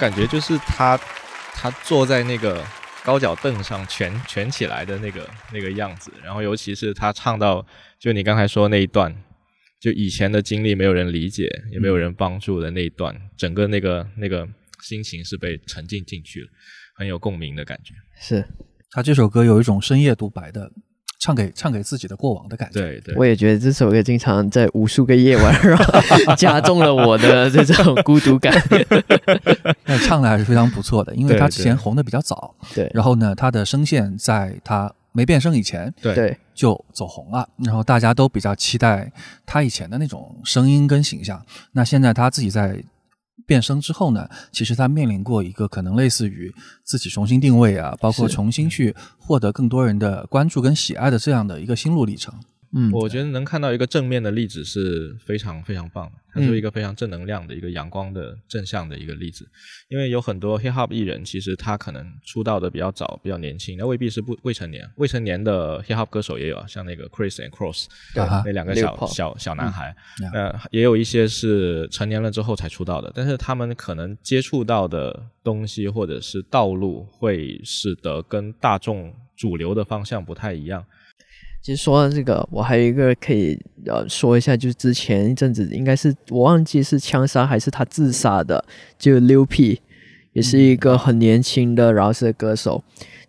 感觉就是他，他坐在那个高脚凳上蜷蜷起来的那个那个样子，然后尤其是他唱到就你刚才说那一段，就以前的经历没有人理解，也没有人帮助的那一段，整个那个那个心情是被沉浸进去了，很有共鸣的感觉。是，他这首歌有一种深夜独白的，唱给唱给自己的过往的感觉。对对，我也觉得这首歌经常在无数个夜晚，然后加重了我的这种孤独感。那唱的还是非常不错的，因为他之前红的比较早，对然后呢，他的声线在他没变声以前对对，就走红了，然后大家都比较期待他以前的那种声音跟形象。那现在他自己在变声之后呢，其实他面临过一个可能类似于自己重新定位啊，包括重新去获得更多人的关注跟喜爱的这样的一个心路历程。嗯，我觉得能看到一个正面的例子是非常非常棒的，它嗯是一个非常正能量的一个阳光的正向的一个例子。因为有很多 hip hop 艺人，其实他可能出道的比较早，比较年轻，那未必是不未成年，未成年的 hip hop 歌手也有啊，像那个 Chris and Cross 对啊那两个小小小男孩，嗯呃，也有一些是成年了之后才出道的，但是他们可能接触到的东西或者是道路，会使得跟大众主流的方向不太一样。其实说到这个，我还有一个可以呃说一下，就是之前一阵子应该是我忘记是枪杀还是他自杀的，就六 P，也是一个很年轻的饶舌歌手。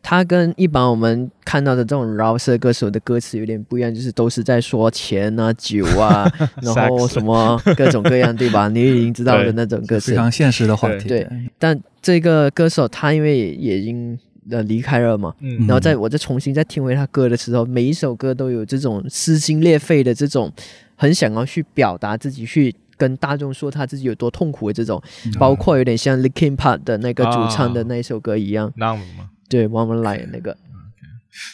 他跟一般我们看到的这种饶舌歌手的歌词有点不一样，就是都是在说钱啊、酒啊，然后什么各种各样，对吧？你已经知道的那种歌词非。常现实的话题。对但这个歌手他因为也已经呃离开了嘛，嗯。然后在我再重新再听回他歌的时候，每一首歌都有这种撕心裂肺的这种，很想要去表达自己，去跟大众说他自己有多痛苦的这种，包括有点像 Linkin Park 的那个主唱的那一首歌一样，那么吗？对，One More Life 那个，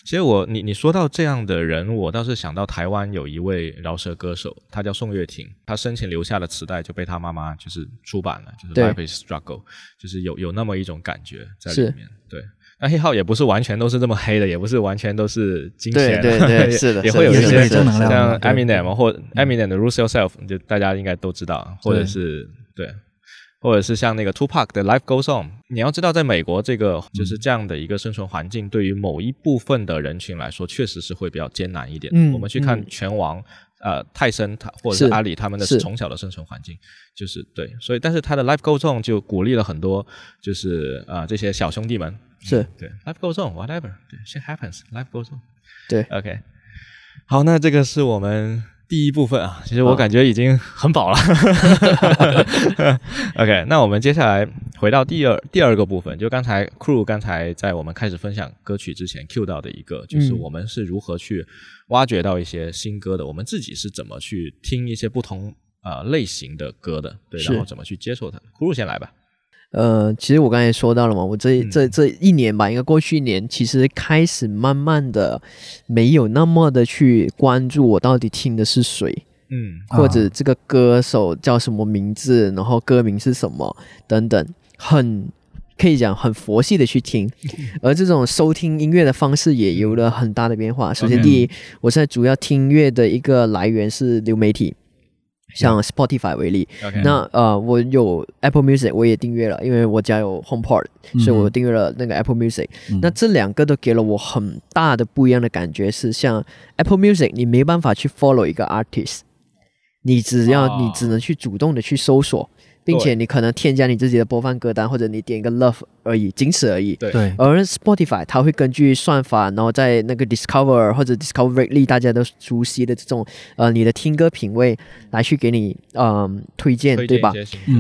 其实我你你说到这样的人，我倒是想到台湾有一位饶舌歌手，他叫宋岳庭，他生前留下的磁带就被他妈妈就是出版了，就是对。Life is Struggle，就是有有那么一种感觉在里面。对，那黑号也不是完全都是这么黑的，也不是完全都是金钱，对对对也是的也会有一些正能量像 Eminem 或 Eminem 的 Lose Yourself，就大家应该都知道，或者是对。或者是像那个 Tupac 的 Life Goes On，你要知道，在美国这个就是这样的一个生存环境，对于某一部分的人群来说，确实是会比较艰难一点。嗯我们去看嗯拳王，呃，泰森他或者是是阿里他们的是。从小的生存环境，就是对，所以但是他的 Life Goes On 就鼓励了很多，就是啊、呃这些小兄弟们，是。对，Life goes on，whatever，对，shit happens，life goes on。对，OK，好，那这个是我们第一部分啊，其实我感觉已经很饱了。OK，那我们接下来回到第二第二个部分，就刚才 Crew 刚才在我们开始分享歌曲之前 Q 到的一个，就是嗯。我们是如何去挖掘到一些新歌的，我们自己是怎么去听一些不同呃类型的歌的，对，然后怎么去接受它。Crew 先来吧。呃，其实我刚才也说到了嘛，我这嗯这这一年吧，应该过去一年，其实开始慢慢的没有那么的去关注我到底听的是谁，嗯或者这个歌手叫什么名字，然后歌名是什么等等，很可以讲很佛系的去听，而这种收听音乐的方式也有了很大的变化。首先，第一，我现在主要听音乐的一个来源是流媒体，像 Spotify 为例。那呃，我有 Apple Music，我也订阅了，因为我家有 HomePod，、所以我订阅了那个 Apple Music。嗯。那这两个都给了我很大的不一样的感觉，是像 Apple Music，你没办法去 follow 一个 artist，你只要、哦你只能去主动的去搜索，并且你可能添加你自己的播放歌单，或者你点一个 Love 而已，仅此而已。对对，而 Spotify 它会根据算法，然后在那个 Discover 或者 Discover Weekly 大家都熟悉的这种呃你的听歌品味来去给你嗯、推荐，对吧？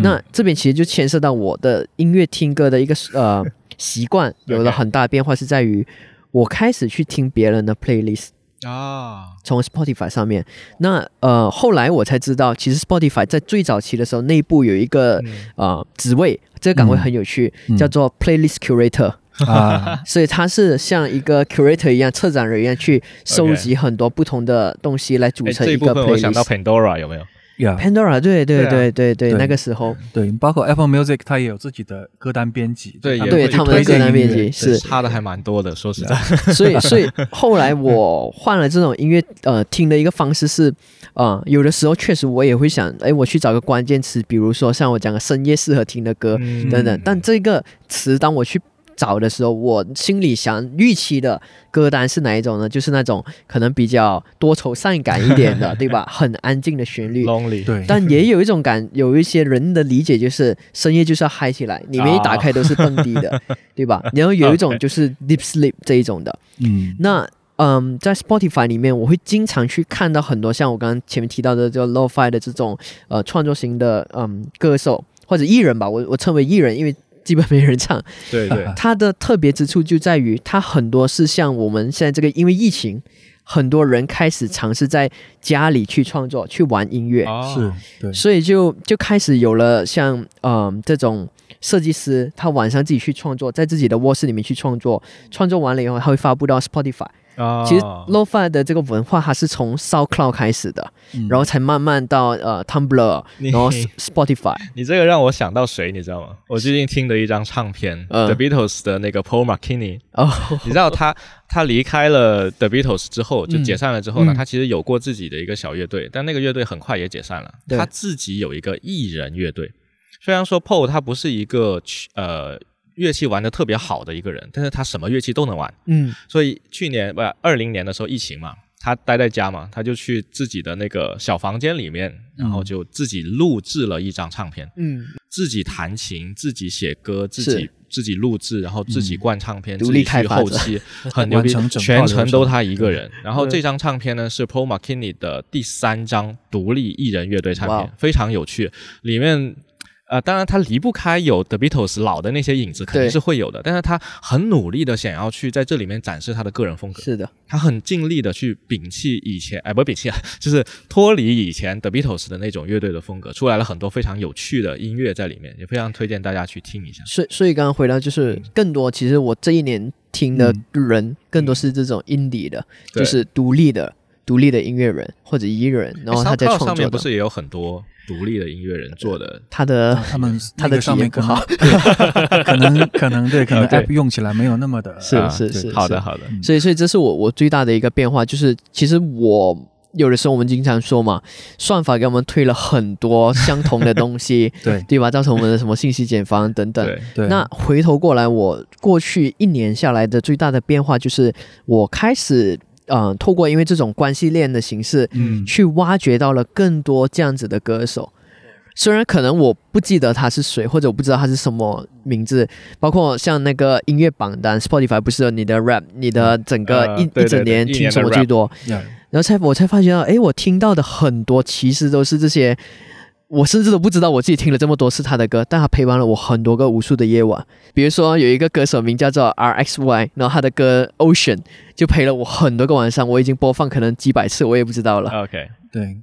那这边其实就牵涉到我的音乐听歌的一个呃习惯 有了很大的变化，是在于我开始去听别人的 playlist。啊，从 Spotify 上面，那呃后来我才知道，其实 Spotify 在最早期的时候，内部有一个、嗯。呃职位，这个岗位嗯。很有趣，嗯。叫做 Playlist Curator。啊，所以他是像一个 curator 一样，策展人一样去收集很多不同的东西来组成一个分我想到 playlist。Pandora 有没有？呀，Pandora，对对对啊。对对那个时候，对，包括 Apple Music 它也有自己的歌单编辑，对也会对他们的歌单编辑是。差的还蛮多的，说实在，所以所以后来我换了这种音乐呃听的一个方式是，呃，有的时候确实我也会想，哎，我去找个关键词，比如说像我讲的深夜适合听的歌嗯。等等，但这个词当我去找的时候，我心里想预期的歌单是哪一种呢？就是那种可能比较多愁善感一点的，对吧？很安静的旋律。lonely，对，但也有一种感，有一些人的理解就是深夜就是要嗨起来，里面一打开都是蹦迪的，对吧？然后有一种就是 deep sleep 这一种的。嗯，那嗯，在 Spotify 里面，我会经常去看到很多像我刚刚前面提到的这个 lo-fi 的这种呃创作型的嗯歌手或者艺人吧，我我称为艺人，因为基本没人唱。对对，它的特别之处就在于，它很多是像我们现在这个，因为疫情，很多人开始尝试在家里去创作、去玩音乐，哦是，对，所以就就开始有了像嗯这种设计师，他晚上自己去创作，在自己的卧室里面去创作，创作完了以后，他会发布到 Spotify。啊其实 lo-fi 的这个文化，它是从 SoundCloud 开始的，嗯。然后才慢慢到呃 Tumblr，然后 Spotify。你这个让我想到谁，你知道吗？我最近听的一张唱片、嗯。T h e Beatles 的那个 Paul McCartney，哦，你知道他他离开了 The Beatles 之后，就解散了之后呢，嗯。他其实有过自己的一个小乐队，但那个乐队很快也解散了。他自己有一个艺人乐队，虽然说 Paul 他不是一个呃乐器玩的特别好的一个人，但是他什么乐器都能玩。嗯。所以去年不二零年的时候疫情嘛，他待在家嘛，他就去自己的那个小房间里面，然后就自己录制了一张唱片，嗯，自己弹琴，自己写歌，自己自己录制，然后自己灌唱片，独立自己去后期，很牛逼全程程。都他一个人。然后这张唱片呢是 Paul McKinney 的第三张独立艺人乐队唱片，非常有趣，里面。呃，当然，他离不开有 The Beatles 老的那些影子，肯定是会有的。但是他很努力的想要去在这里面展示他的个人风格。是的，他很尽力的去摒弃以前，哎，不是摒弃啊，就是脱离以前 The Beatles 的那种乐队的风格，出来了很多非常有趣的音乐在里面，也非常推荐大家去听一下。所以所以刚刚回到就是更多，其实我这一年听的人更多是这种 indie 的，对就是独立的独立的音乐人或者艺人，然后他在创作。上面不是也有很多独立的音乐人做的？他的他们他的上面不好，对可能可能对，可能 app 用起来没有那么的是啊是是好的，好的，所以，所以这是我我最大的一个变化，就是其实我有的时候我们经常说嘛，算法给我们推了很多相同的东西，对对吧？造成我们的什么信息茧房等等。对，对，那回头过来，我过去一年下来的最大的变化就是，我开始呃，透过因为这种关系链的形式，嗯去挖掘到了更多这样子的歌手。虽然可能我不记得他是谁，或者我不知道他是什么名字，包括像那个音乐榜单，Spotify 不是有你的 rap，你的整个一、一整年听什么最多，呀然后才我才发觉到，诶，我听到的很多其实都是这些，我甚至都不知道我自己听了这么多次他的歌，但他陪伴了我很多个无数的夜晚。比如说有一个歌手名叫做 R X Y，然后他的歌 Ocean 就陪了我很多个晚上，我已经播放可能几百次，我也不知道了。OK，对，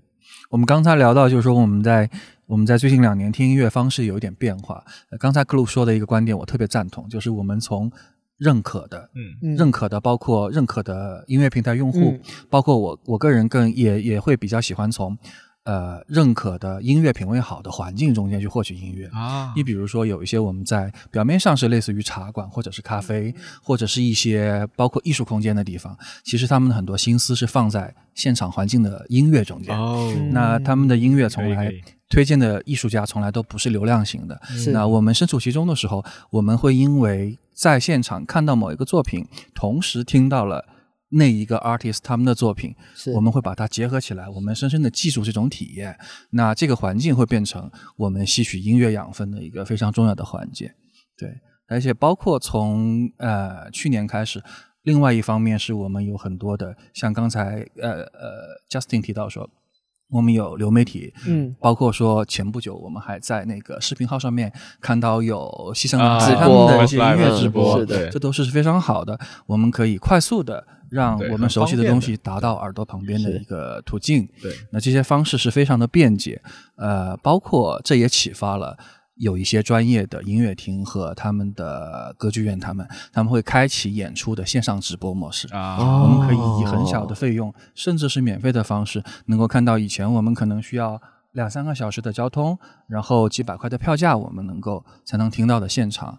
我们刚才聊到，就是说我们在我们在最近两年听音乐方式有一点变化。呃刚才克鲁说的一个观点，我特别赞同，就是我们从认可的，认可的，包括认可的音乐平台用户，嗯包括我我个人更也也会比较喜欢从呃认可的音乐品味好的环境中间去获取音乐。啊你比如说，有一些我们在表面上是类似于茶馆或者是咖啡，或者是一些包括艺术空间的地方，其实他们的很多心思是放在现场环境的音乐中间。哦，那他们的音乐从来推荐的艺术家从来都不是流量型的。是那我们身处其中的时候，我们会因为在现场看到某一个作品，同时听到了那一个 artist 他们的作品，我们会把它结合起来，我们深深的记住这种体验。那这个环境会变成我们吸取音乐养分的一个非常重要的环节。对，而且包括从呃去年开始，另外一方面是我们有很多的，像刚才呃呃 Justin 提到说，我们有流媒体，嗯，包括说前不久我们还在那个视频号上面看到有西城啊男孩他们的一些音乐嗯直播，是的对这都是非常好的，我们可以快速的让我们熟悉的东西达到耳朵旁边的一个途径。对，那这些方式是非常的便捷，呃，包括这也启发了。有一些专业的音乐厅和他们的歌剧院，他们他们会开启演出的线上直播模式。啊，我们可以以很小哦的费用，甚至是免费的方式，能够看到以前我们可能需要两三个小时的交通，然后几百块的票价，我们能够才能听到的现场，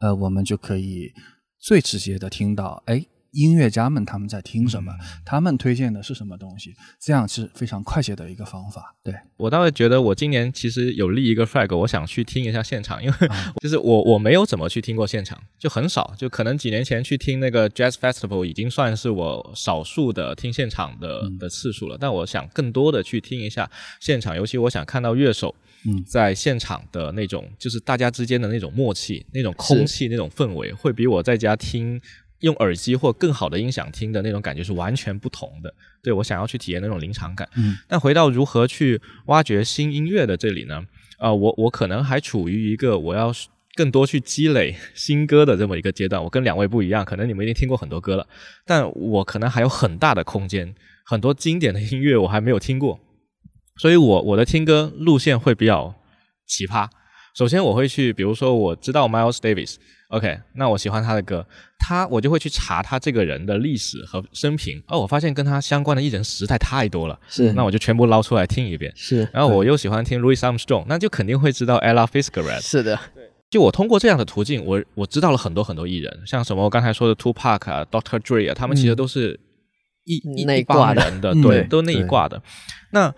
呃，我们就可以最直接的听到，哎，音乐家们他们在听什么，他们推荐的是什么东西，这样是非常快捷的一个方法。对，我倒是觉得我今年其实有立一个 flag，我想去听一下现场，因为啊 就是我我没有怎么去听过现场，就很少，就可能几年前去听那个 Jazz Festival 已经算是我少数的听现场的嗯的次数了，但我想更多的去听一下现场，尤其我想看到乐手。嗯在现场的那种，就是大家之间的那种默契、那种空气、那种氛围，会比我在家听用耳机或更好的音响听的那种感觉是完全不同的。对我想要去体验那种临场感。嗯但回到如何去挖掘新音乐的这里呢？呃，我我可能还处于一个我要更多去积累新歌的这么一个阶段。我跟两位不一样，可能你们已经听过很多歌了，但我可能还有很大的空间，很多经典的音乐我还没有听过，所以我我的听歌路线会比较奇葩。首先我会去，比如说我知道 Miles Davis。OK，那我喜欢他的歌，他我就会去查他这个人的历史和生平。哦，我发现跟他相关的艺人实在太多了，是那我就全部捞出来听一遍。是然后我又喜欢听 Louis Armstrong，那就肯定会知道 Ella Fitzgerald。是的，就我通过这样的途径，我我知道了很多很多艺人，像什么我刚才说的 Tupac 啊、Dr. Dre 啊，他们其实都是一、一那一一帮挂的人的，对都那一挂的。那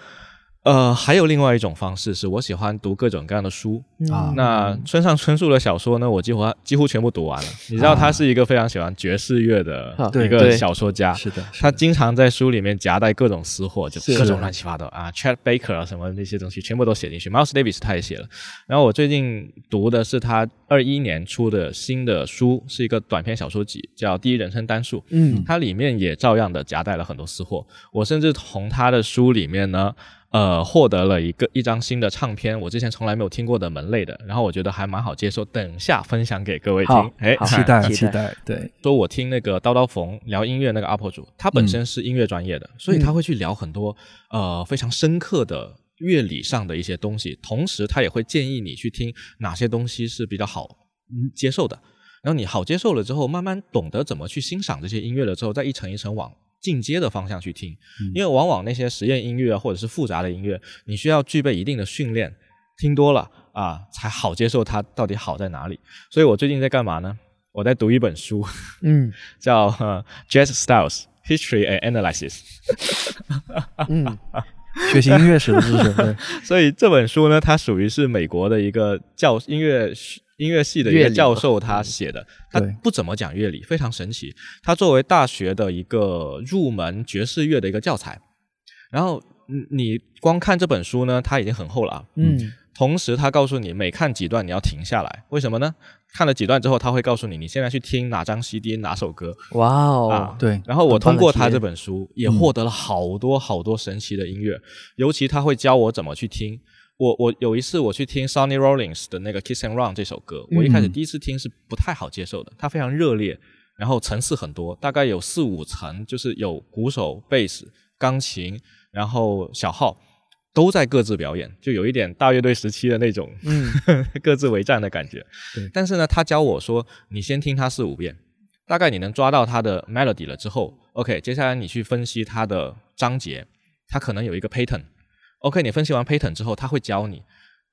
呃，还有另外一种方式，是我喜欢读各种各样的书。啊那村上春树的小说呢，我几乎几乎全部读完了。你知道他是一个非常喜欢爵士乐的啊一个小说家，是的，是他经常在书里面夹带各种私货，就各种乱七八糟啊，Chet Baker 啊什么那些东西全部都写进去。Miles Davis 他也写了。然后我最近读的是他二一年出的新的书，是一个短篇小说集，叫《第一人称单数》。嗯它里面也照样的夹带了很多私货。我甚至从他的书里面呢，呃，获得了一个一张新的唱片，我之前从来没有听过的门类的，然后我觉得还蛮好接受。等下分享给各位听好。哎，期待期待，对，说我听那个叨叨冯聊音乐那个 UP 主，他本身是音乐专业的，所以他会去聊很多呃非常深刻的乐理上的一些东西，同时他也会建议你去听哪些东西是比较好嗯接受的。然后你好接受了之后，慢慢懂得怎么去欣赏这些音乐了之后，再一层一层往进阶的方向去听。因为往往那些实验音乐啊或者是复杂的音乐，你需要具备一定的训练，听多了啊才好接受它到底好在哪里。所以我最近在干嘛呢？我在读一本书，嗯叫、呃、Jazz Styles History and Analysis。嗯学习音乐史的知识，对，所以这本书呢，它属于是美国的一个教音乐系音乐系的一个教授他写的，他不怎么讲乐理，非常神奇。他作为大学的一个入门爵士乐的一个教材，然后嗯你光看这本书呢，它已经很厚了啊。嗯同时，他告诉你每看几段你要停下来，为什么呢？看了几段之后，他会告诉你你现在去听哪张 CD 哪首歌哇哦啊，对，然后我通过他这本书也获得了好多好多神奇的音乐，尤其他会教我怎么去听。我我有一次我去听 Sonny Rollins 的那个 Kiss and Run 这首歌，我一开始嗯第一次听是不太好接受的，它非常热烈，然后层次很多，大概有四五层，就是有鼓手、贝斯、钢琴，然后小号。都在各自表演，就有一点大乐队时期的那种嗯 各自为战的感觉。但是呢，他教我说，你先听他四五遍，大概你能抓到他的 melody 了之后，OK，接下来你去分析它的章节，它可能有一个 pattern。OK，你分析完 pattern 之后，他会教你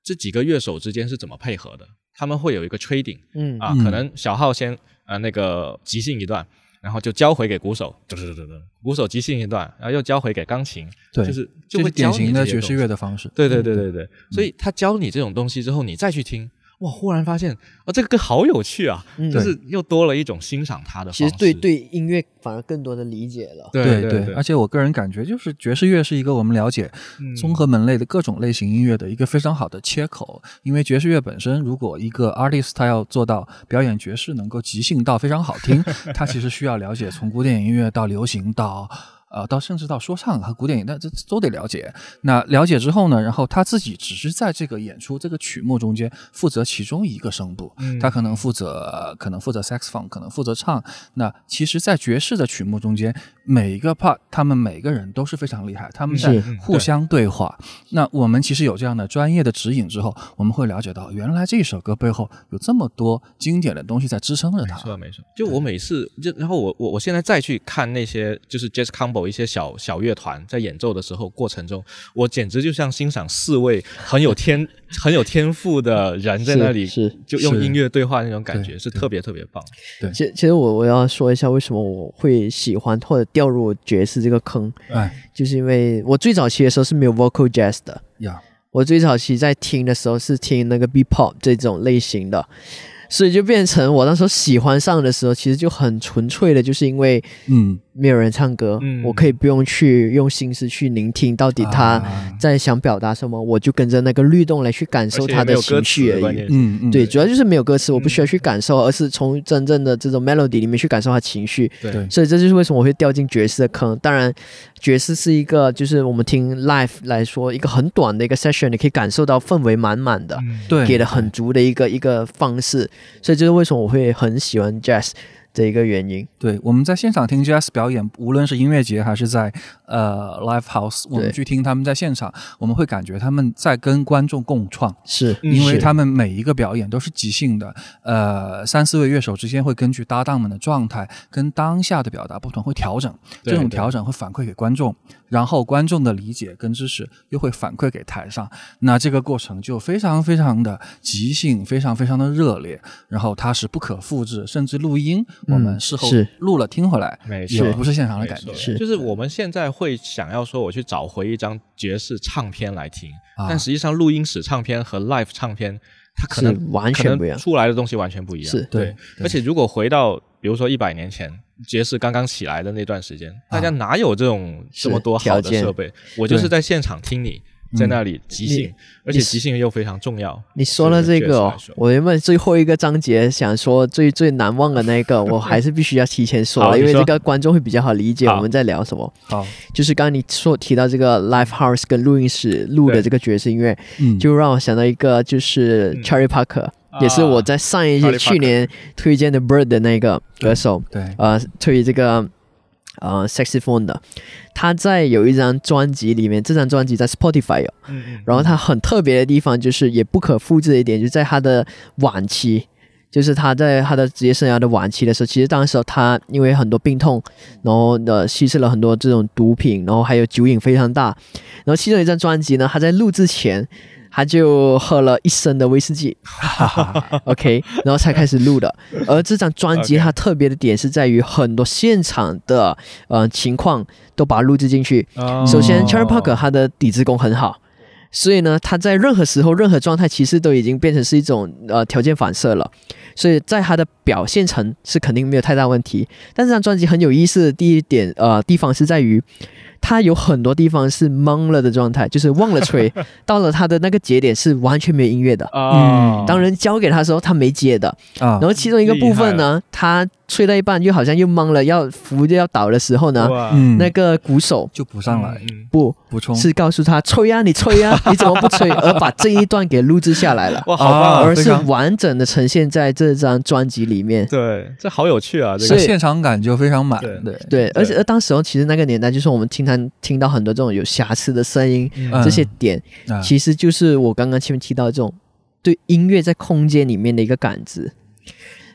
这几个乐手之间是怎么配合的，他们会有一个 trading 嗯啊，嗯可能小号先呃那个即兴一段。然后就交回给鼓手，噔噔噔噔，鼓手即兴一段，然后又交回给钢琴，对，就是就会教你型的爵士乐的方式。对对对对对，所以他教你这种东西之后，你再去听，哇，忽然发现哦，这个歌好有趣啊，嗯就是又多了一种欣赏它的方式。其实对对音乐反而更多的理解了。对对对而且我个人感觉，就是爵士乐是一个我们了解嗯综合门类的各种类型音乐的一个非常好的切口。因为爵士乐本身，如果一个 artist 他要做到表演爵士能够即兴到非常好听，他其实需要了解从古典音乐到流行到。呃，到甚至到说唱和古典音乐，这这都得了解。那了解之后呢，然后他自己只是在这个演出这个曲目中间负责其中一个声部，嗯他可能负责呃可能负责 saxophone，可能负责唱。那其实，在爵士的曲目中间，每一个 part 他们每个人都是非常厉害，他们在是互相对话。那我们其实有这样的专业的指引之后，我们会了解到，原来这首歌背后有这么多经典的东西在支撑着它。没错没错。就我每次就然后我我我现在再去看那些就是 jazz combo 一些小小乐团在演奏的时候过程中，我简直就像欣赏四位很有天 很有天赋的人在那里，是是就用音乐对话那种感觉对是特别特别棒。对其其实我我要说一下为什么我会喜欢或者掉入爵士这个坑，哎。就是因为我最早期的时候是没有 vocal jazz 的，呀，我最早期在听的时候是听那个 B pop 这种类型的，所以就变成我那时候喜欢上的时候，其实就很纯粹的，就是因为嗯，没有人唱歌，嗯。我可以不用去用心思去聆听到底他啊。在想表达什么，我就跟着那个律动来去感受他的情绪而已。嗯嗯，对，主要就是没有歌词，我不需要嗯。去感受，而是从真正的这种 melody 里面去感受他情绪。对。对。所以这就是为什么我会掉进爵士的坑。当然，爵士是一个就是我们听 live 来说一个很短的一个 session，你可以感受到氛围满满的，嗯。对。给的很足的一个一个方式。所以这是为什么我会很喜欢 jazz 的一个原因。对，我们在现场听 jazz 表演，无论是音乐节还是在呃 live house，我们去听他们在现场，我们会感觉他们在跟观众共创。是，嗯因为他们每一个表演都是即兴的，呃，三四位乐手之间会根据搭档们的状态跟当下的表达不同，会调整，这种调整会反馈给观众，然后观众的理解跟知识又会反馈给台上，那这个过程就非常非常的即兴，非常非常的热烈，然后它是不可复制，甚至录音我们嗯事后录了听回来，没也错不是现场的感觉，是就是我们现在会想要说，我去找回一张爵士唱片来听，啊。但实际上录音室唱片和 live 唱片，它可能完全不一样。出来的东西完全不一样。是。对对，而且如果回到比如说一百年前爵士刚刚起来的那段时间，大家哪有这种这么多好条件的设备？我就是在现场听你在那里即兴，而且即兴又非常重要。你说了这个、哦，我原本最后一个章节想说最最难忘的那个，我还是必须要提前说了，因为这个观众会比较好理解我们在聊什么。好，就是刚刚你说提到这个 live house 跟录音室录的这个爵士音乐，嗯，就让我想到一个，就是嗯 Charlie Parker，、也是啊我在上一届去年推荐的 Bird 的那个歌手，对，呃，推这个呃 saxophone 的，他在有一张专辑里面，这张专辑在 Spotify 有，嗯嗯，然后他很特别的地方就是也不可复制的一点，就在他的晚期。就是他在他的职业生涯的晚期的时候，其实当时候他因为很多病痛，然后呃吸食了很多这种毒品，然后还有酒瘾非常大。然后其中一张专辑呢，他在录之前他就喝了一升的威士忌，OK，然后才开始录的。而这张专辑它特别的点是在于很多现场的呃情况都把它录制进去。哦首先 c h a r l Parker 他的底子功很好，所以呢，他在任何时候、任何状态，其实都已经变成是一种呃条件反射了。所以在他的表现层是肯定没有太大问题。但这张专辑很有意思的第一点呃地方是在于，他有很多地方是懵了的状态，就是忘了吹，到了他的那个节点是完全没有音乐的。嗯，当人交给他的时候，他没接的。啊然，后其中一个部分呢，他吹到一半，又好像又懵了，要扶着要倒的时候呢，嗯，那个鼓手就补上来，嗯不补充是告诉他吹啊、你吹啊、你怎么不吹？而把这一段给录制下来了，哇，好棒！而是完整的呈现在这张专辑里面。对，这好有趣啊！这个现场感就非常满，对对对，而且而当时候其实那个年代，就是我们听他常听到很多这种有瑕疵的声音，嗯这些点啊其实就是我刚刚前面提到的这种对音乐在空间里面的一个感知。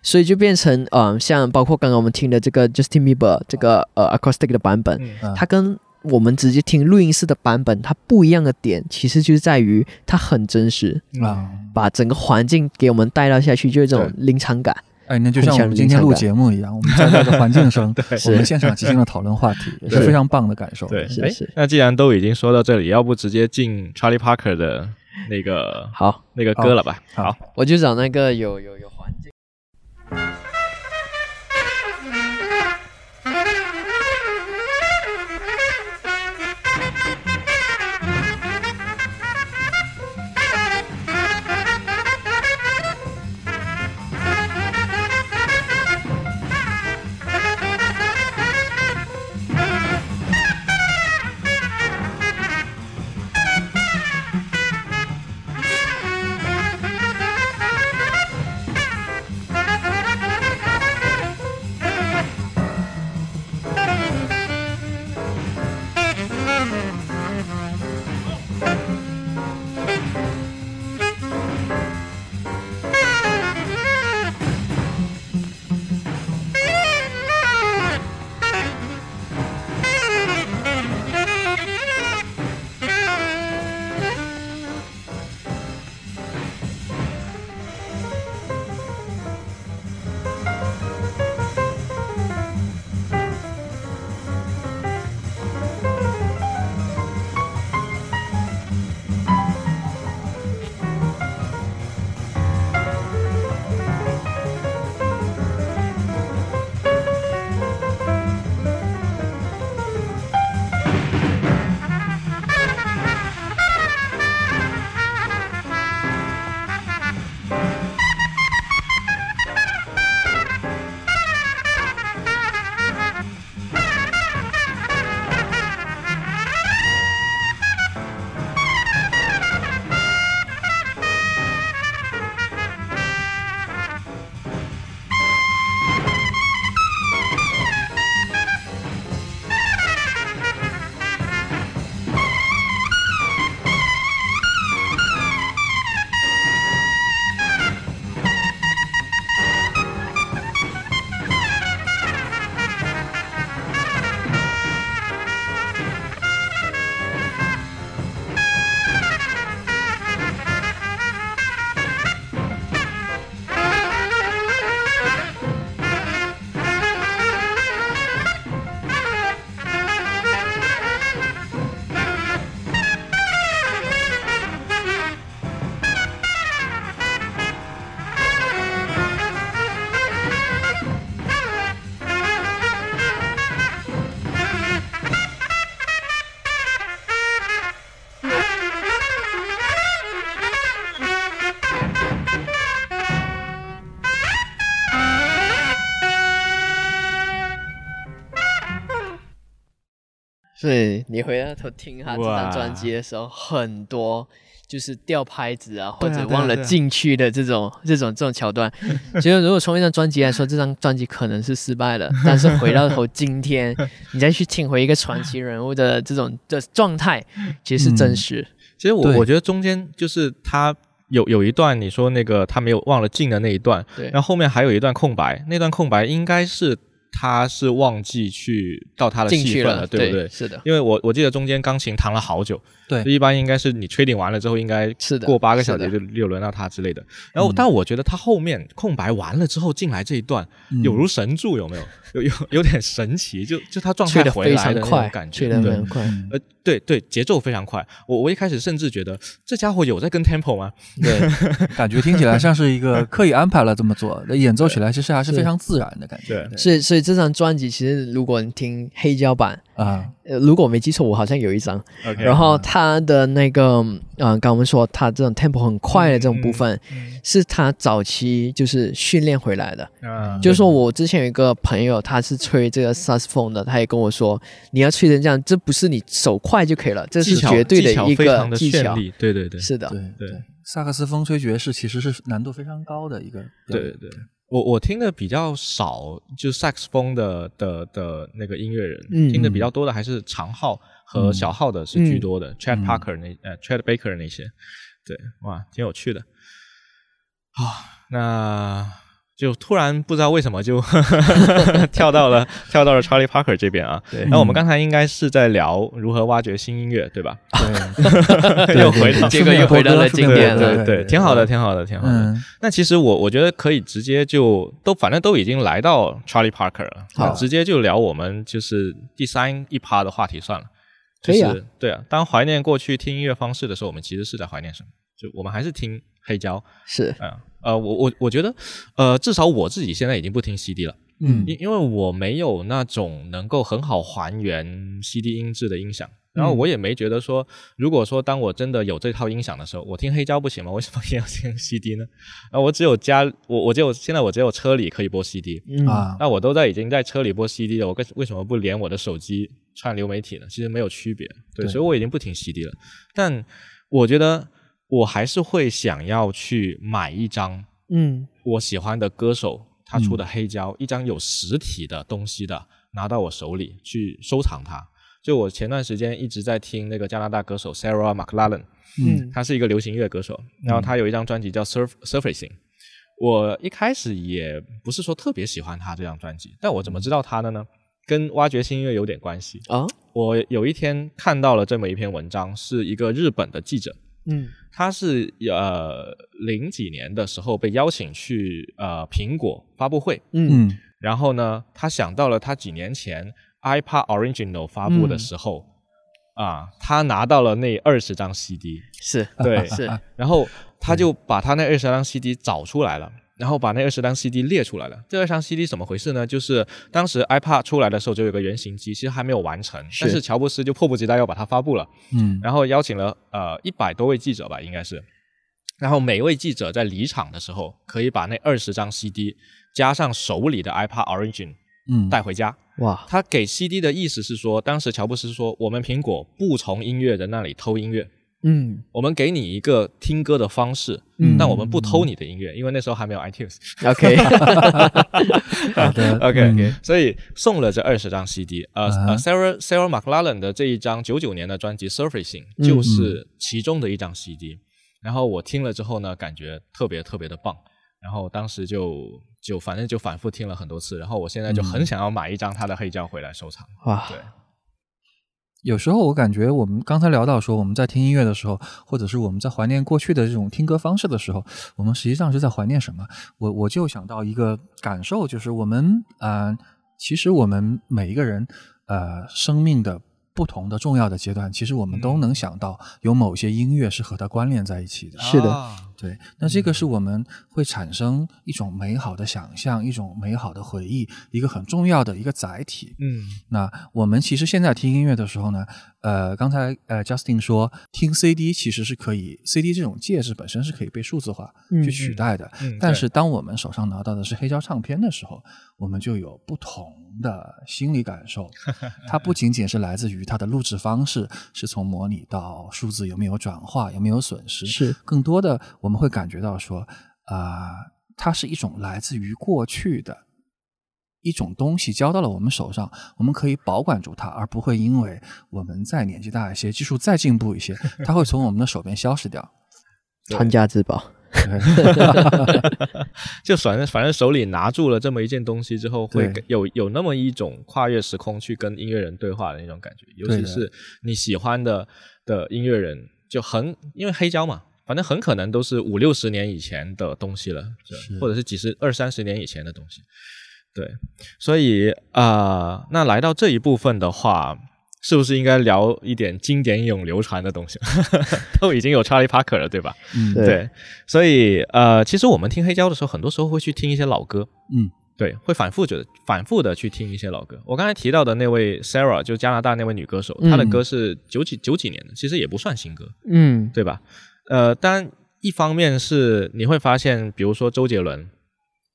所以就变成，嗯、像包括刚刚我们听的这个 Justin Bieber 这个呃 acoustic 的版本，它跟我们直接听录音室的版本，它不一样的点，其实就是在于它很真实，啊，把整个环境给我们带到下去，就是这种临场感。哎，那就像我们今天录节目一样，我们在这个环境声，我们现场即兴的讨论话题，也是非常棒的感受。对，哎是是，那既然都已经说到这里，要不直接进 Charlie Parker 的那个好，那个歌了吧？好。好，我就找那个有有有环境。所以你回到头听他这张专辑的时候，很多就是掉拍子啊，或者忘了进去的这种、这种这种桥段。其实如果从一张专辑来说，这张专辑可能是失败了，但是回到头今天，你再去听回一个传奇人物的这种的状态，其实是真实。其实我我觉得中间就是他有有一段你说那个他没有忘了进的那一段，对然后后面还有一段空白，那段空白应该是他是忘记去到他的进去戏份了，对不对？是的，因为我我记得中间钢琴弹了好久，对一般应该是你确定完了之后，应该是的过八个小时就又轮到他之类的。然后，嗯但我觉得他后面空白完了之后进来这一段，嗯有如神助，有没有？有有有点神奇，就就他状态非回来的快种感，觉，吹得非对常快。嗯呃，对对，节奏非常快。我我一开始甚至觉得这家伙有在跟 tempo 吗？对，感觉听起来像是一个刻意安排了这么做，那演奏起来其实还是非常自然的感觉。对所以，所以这张专辑其实，如果你听黑胶版，啊，呃，如果我没记错，我好像有一张。OK，然后他的那个，嗯、刚我们说他这种 tempo 很快的这种部分，是他早期就是训练回来的。啊就是说我之前有一个朋友，他是吹这个 saxophone 的，他也跟我说，你要吹成这样，这不是你手快就可以了，这是绝对的一个技巧。对对对，是的，对对萨克斯风吹爵士其实是难度非常高的一个。对对对。我我听的比较少，就萨克斯风的的的那个音乐人，嗯听的比较多的还是长号和小号的是居多的、c h a d Parker 那呃 Chad Baker 那些，对，哇，挺有趣的。啊，那就突然不知道为什么就 跳到了跳到了 Charlie Parker 这边啊。那我们刚才应该是在聊如何挖掘新音乐，对吧？对，又回到这个又回到了经典了对对对，挺好的，挺好的，挺好的。嗯那其实我我觉得可以直接就都反正都已经来到 Charlie Parker 了，好直接就聊我们就是第三一趴的话题算了。可以啊就是对啊，当怀念过去听音乐方式的时候，我们其实是在怀念什么？就我们还是听黑胶是啊、呃，我我我觉得，呃，至少我自己现在已经不听 CD 了，嗯因因为我没有那种能够很好还原 CD 音质的音响，然后我也没觉得说，如果说当我真的有这套音响的时候，我听黑胶不行吗？为什么也 要听 CD 呢？啊，我只有家，我我只有现在我只有车里可以播 CD，嗯啊，那我都在已经在车里播 CD 了，我为为什么不连我的手机串流媒体呢？其实没有区别，对，对所以我已经不听 CD 了。但我觉得我还是会想要去买一张嗯我喜欢的歌手他出的黑胶，一张有实体的东西的，拿到我手里去收藏它。就我前段时间一直在听那个加拿大歌手 Sarah McLachlan，嗯他是一个流行乐歌手，然后他有一张专辑叫《Surf Surfacing》。我一开始也不是说特别喜欢他这张专辑，但我怎么知道他的呢？跟挖掘新音乐有点关系。啊我有一天看到了这么一篇文章，是一个日本的记者，嗯。他是呃零几年的时候被邀请去呃苹果发布会，嗯。嗯然后呢，他想到了他几年前 iPad Original 发布的时候，啊，他拿到了那二十张 CD，是。对，是。然后他就把他那二十张 CD 找出来了。然后把那二十张 CD 列出来了。这二十张 CD 怎么回事呢？就是当时 iPad 出来的时候就有个原型机，其实还没有完成，是但是乔布斯就迫不及待要把它发布了。嗯然后邀请了呃一百多位记者吧，应该是。然后每位记者在离场的时候，可以把那二十张 CD 加上手里的 iPad Origin 嗯带回家。哇他给 CD 的意思是说，当时乔布斯说，我们苹果不从音乐人那里偷音乐，嗯我们给你一个听歌的方式，嗯但我们不偷你的音乐，因为那时候还没有 iTunes。OK 好的 OK，、嗯所以送了这二十张 CD。呃、啊呃，Sarah Sarah McLachlan 的这一张九九年的专辑《Surfacing》嗯就是其中的一张 CD。然后我听了之后呢，感觉特别特别的棒。然后当时就就反正就反复听了很多次。然后我现在就很想要买一张他的黑胶回来收藏。哇对，有时候我感觉我们刚才聊到说我们在听音乐的时候，或者是我们在怀念过去的这种听歌方式的时候，我们实际上是在怀念什么？我我就想到一个感受，就是我们呃，其实我们每一个人呃生命的不同的重要的阶段，其实我们都能想到有某些音乐是和它关联在一起的。是的啊对，那这个是我们会产生一种美好的想象，一种美好的回忆，一个很重要的一个载体。嗯那我们其实现在听音乐的时候呢，呃，刚才呃 Justin 说听 CD 其实是可以，CD 这种介质本身是可以被数字化嗯去取代的。嗯，但是当我们手上拿到的是黑胶唱片的时候，我们就有不同的心理感受。它不仅仅是来自于它的录制方式，是从模拟到数字有没有转化，有没有损失，是更多的我们会感觉到说，啊、它是一种来自于过去的一种东西交到了我们手上，我们可以保管住它，而不会因为我们再年纪大一些，技术再进步一些，它会从我们的手边消失掉。传家之宝。就反正反正手里拿住了这么一件东西之后，会有有那么一种跨越时空去跟音乐人对话的那种感觉，尤其是你喜欢的的音乐人，就很因为黑胶嘛，反正很可能都是五六十年以前的东西了，是或者是几十二三十年以前的东西。对，所以啊、呃那来到这一部分的话，是不是应该聊一点经典永流传的东西？都已经有 Charlie Parker 了，对吧？嗯，对。对，所以呃，其实我们听黑胶的时候，很多时候会去听一些老歌，嗯，对，会反复觉得反复的去听一些老歌。我刚才提到的那位 Sarah，就加拿大那位女歌手，她的嗯。歌是九几九几年的，其实也不算新歌，嗯。对吧？呃，但一方面是你会发现，比如说周杰伦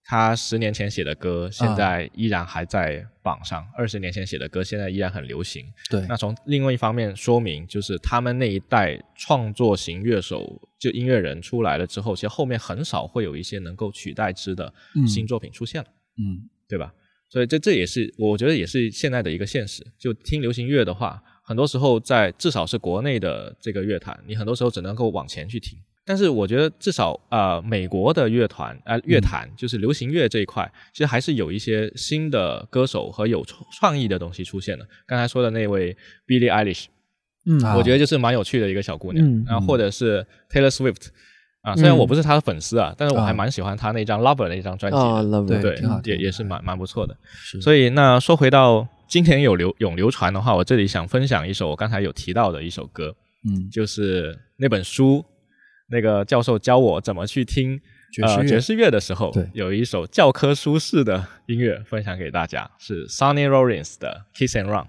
他十年前写的歌，现啊在依然还在榜上；二十年前写的歌，现在依然很流行。对那从另外一方面说明，就是他们那一代创作型乐手，就音乐人出来了之后，其实后面很少会有一些能够取代之的嗯新作品出现了，嗯对吧？所以这这也是我觉得也是现在的一个现实。就听流行乐的话，很多时候在至少是国内的这个乐坛，你很多时候只能够往前去听。但是我觉得至少呃美国的乐团呃乐坛、就是流行乐这一块，其实还是有一些新的歌手和有创创意的东西出现的。刚才说的那位 Billie Eilish，嗯啊我觉得就是蛮有趣的一个小姑娘，嗯然后或者是 Taylor Swift 啊，虽然我不是他的粉丝啊，但是我还啊蛮喜欢他那张 Lover 那张专辑对也也是蛮蛮不错的。是，所以那说回到今天有流永流传的话，我这里想分享一首我刚才有提到的一首歌，嗯。就是那本书，那个教授教我怎么去听爵士乐。呃、爵士乐的时候对，有一首教科书式的音乐分享给大家，是 Sonny Rollins 的《Kiss and Run》。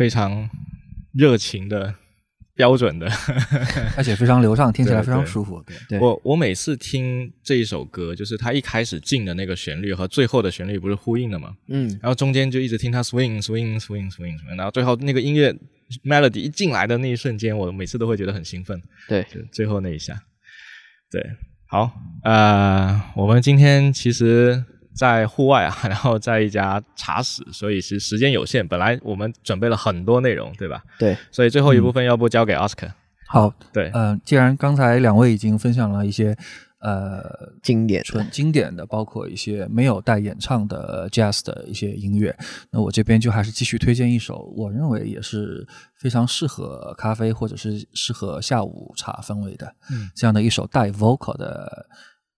非常热情的、标准的。而且非常流畅，听起来非常舒服。对，对我我每次听这一首歌，就是它一开始进的那个旋律和最后的旋律不是呼应的吗？嗯，然后中间就一直听它 swing swing swing swing swing，然后最后那个音乐 melody 一进来的那一瞬间，我每次都会觉得很兴奋。对，就最后那一下。对，好，呃，我们今天其实，在户外啊，然后在一家茶室，所以是时间有限。本来我们准备了很多内容，对吧？对，所以最后一部分要不交给 Oscar、好，对，嗯、既然刚才两位已经分享了一些呃经典纯经典的，包括一些没有带演唱的 jazz 的一些音乐，那我这边就还是继续推荐一首，我认为也是非常适合咖啡或者是适合下午茶氛围的，嗯，这样的一首带 vocal 的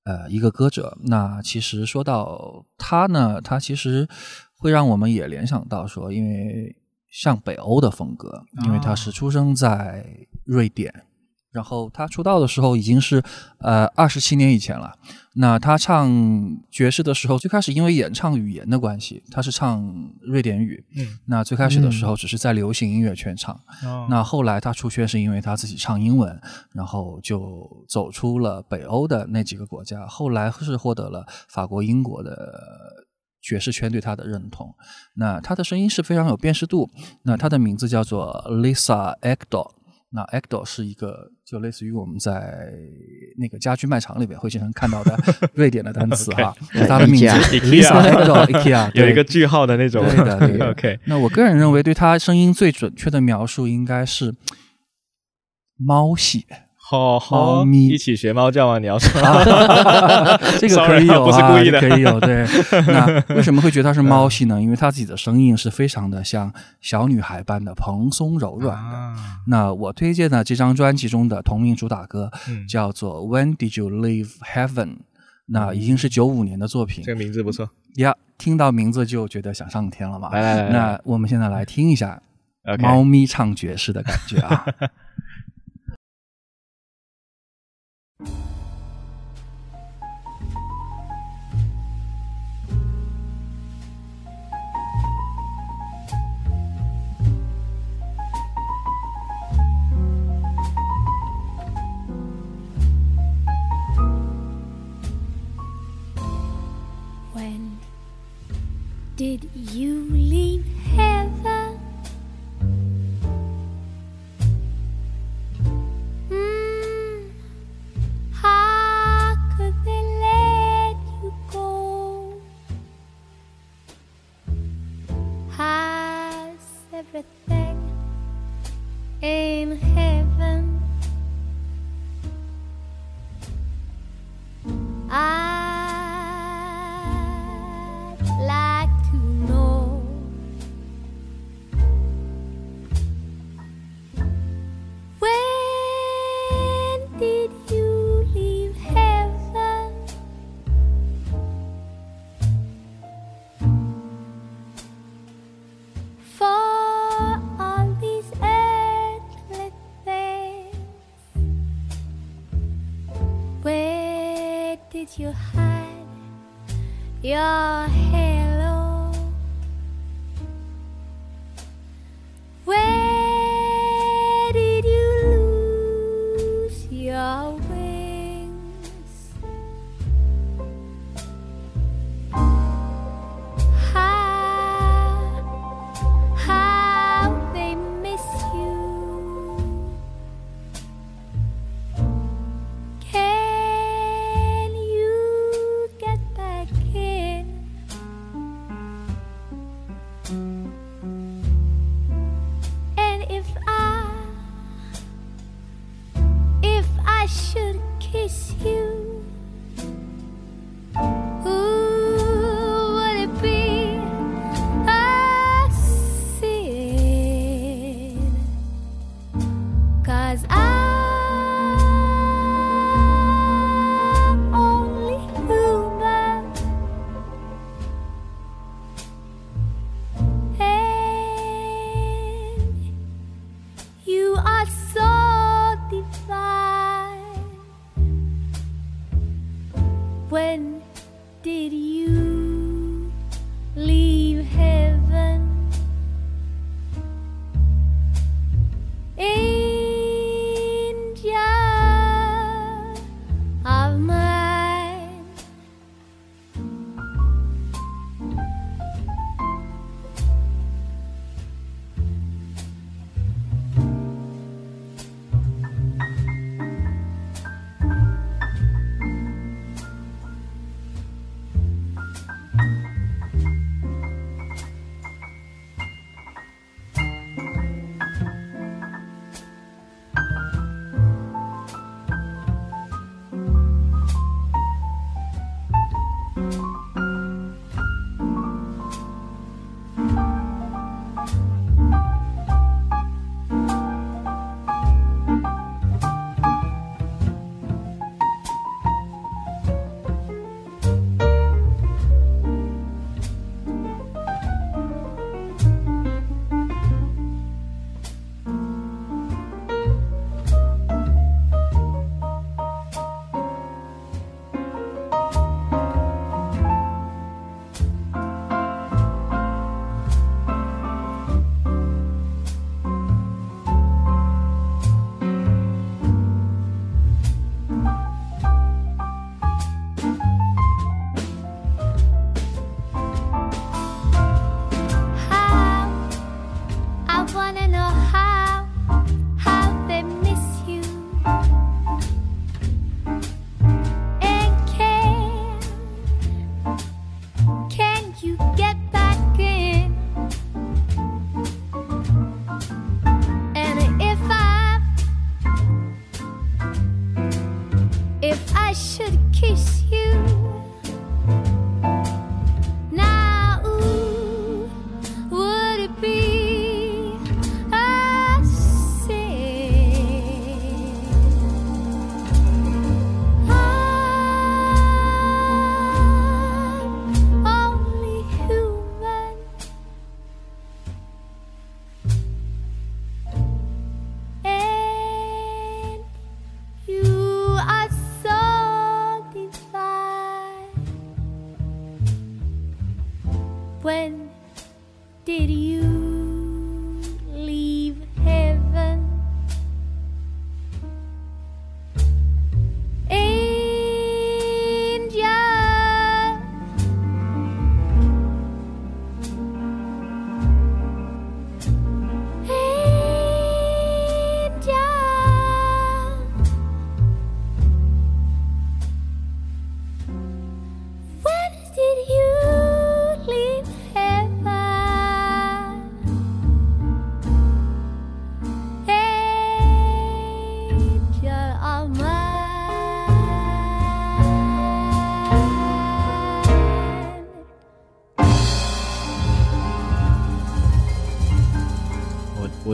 呃一个歌者。那其实说到他呢，他其实会让我们也联想到说，因为像北欧的风格，因为他是出生在瑞典。然后他出道的时候已经是呃二十七年以前了。那他唱爵士的时候，最开始因为演唱语言的关系，他是唱瑞典语。嗯，那最开始的时候只是在流行音乐圈唱。哦那后来他出圈是因为他自己唱英文，然后就走出了北欧的那几个国家。后来是获得了法国、英国的爵士圈对他的认同。那他的声音是非常有辨识度。那他的名字叫做 Lisa Ekdahl。那 Ekdahl 是一个就类似于我们在那个家居卖场里边会经常看到的 瑞典的单词哈，它的名字 IKEA 有一个句号的那种。对的对的 OK，那我个人认为对它声音最准确的描述应该是猫系，好，猫咪一起学猫叫吗？你要说，这个可以有不是啊，可以有。对，那为什么会觉得它是猫系呢？因为它自己的声音是非常的像小女孩般的蓬松柔软的。那我推荐的这张专辑中的同名主打歌叫做《When Did You Leave Heaven》，那已经是九五年的作品这个名字不错。呀。听到名字就觉得想上天了嘛。来来来那我们现在来听一下猫咪唱爵士的感觉啊。When did you leave heaven? Everything in heaven? I'd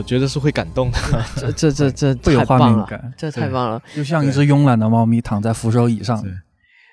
觉得是会感动的。这这这这 会有画太棒了面感，这太棒了，就像一只慵懒的猫咪躺在扶手椅上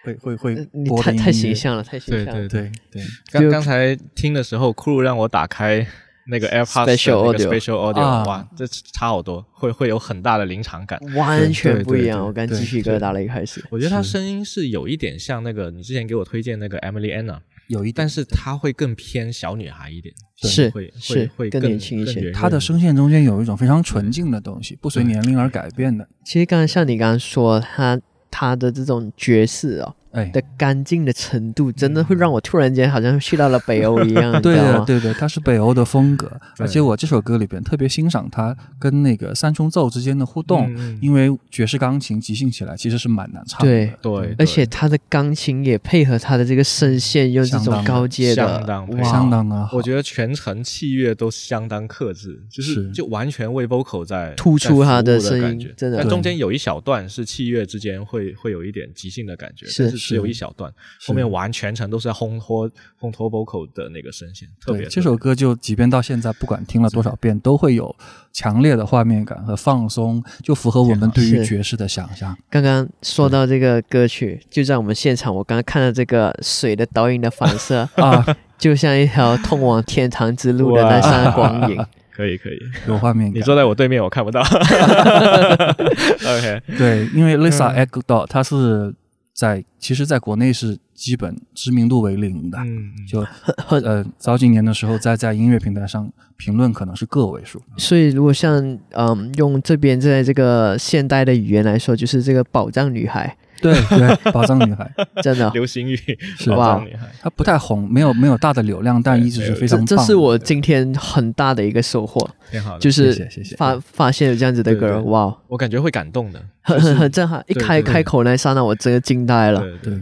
对，会会会呃你太形象了，太形象了。对对，对刚刚才听的时候，酷鲁让我打开那个 AirPods 的 Special 那个 audio Special Audio，、啊哇，这差好多，会会有很大的临场感。完全不一样，我刚对鸡皮疙瘩了，一开始。我觉得他声音是有一点像那个你之前给我推荐那个 Emily Anna，有一点但是他会更偏小女孩一点，是会是会会更更年轻一些。她的声线中间有一种非常纯净的东西，不随年龄而改变的。其实刚才像你刚刚说，他他的这种爵士哦哎，的干净的程度，真的会让我突然间好像去到了北欧一样，你对？的对的，它是北欧的风格，而且我这首歌里边特别欣赏它跟那个三重奏之间的互动，因为爵士钢琴即兴起来其实是蛮难唱的。对对，而且他的钢琴也配合他的这个声线，用这种高阶的，相当相当的好。我觉得全程器乐都相当克制，就是是。就完全为 vocal 在突出他的声音真的。但中间有一小段是器乐之间会会有一点即兴的感觉，是。但是只有一小段，后面完全程都是在烘托烘托 vocal 的那个声线，特别对这首歌，就即便到现在，不管听了多少遍，都会有强烈的画面感和放松，就符合我们对于爵士的想象。刚刚说到这个歌曲，就在我们现场，我刚刚看到这个水的倒影的反射，啊，就像一条通往天堂之路的那扇 光影。可以可以。有画面感你。坐在我对面，我看不到。OK，对，因为 Lisa 嗯 Ekdahl 她是在其实在国内是基本知名度为零的，嗯，就呃早几年的时候在在音乐平台上评论可能是个位数。所以，如果像嗯用这边在这个现代的语言来说，就是这个宝藏女孩，对对，宝藏女孩，真的，流行语，是宝哇藏女孩。她不太红，没有没有大的流量，但一直是非常棒。这这是我今天很大的一个收获，挺好的，就是发发现有这样子的歌，哇，我感觉会感动的。很很很震撼，一开开口那一刹那，我真的惊呆了。对对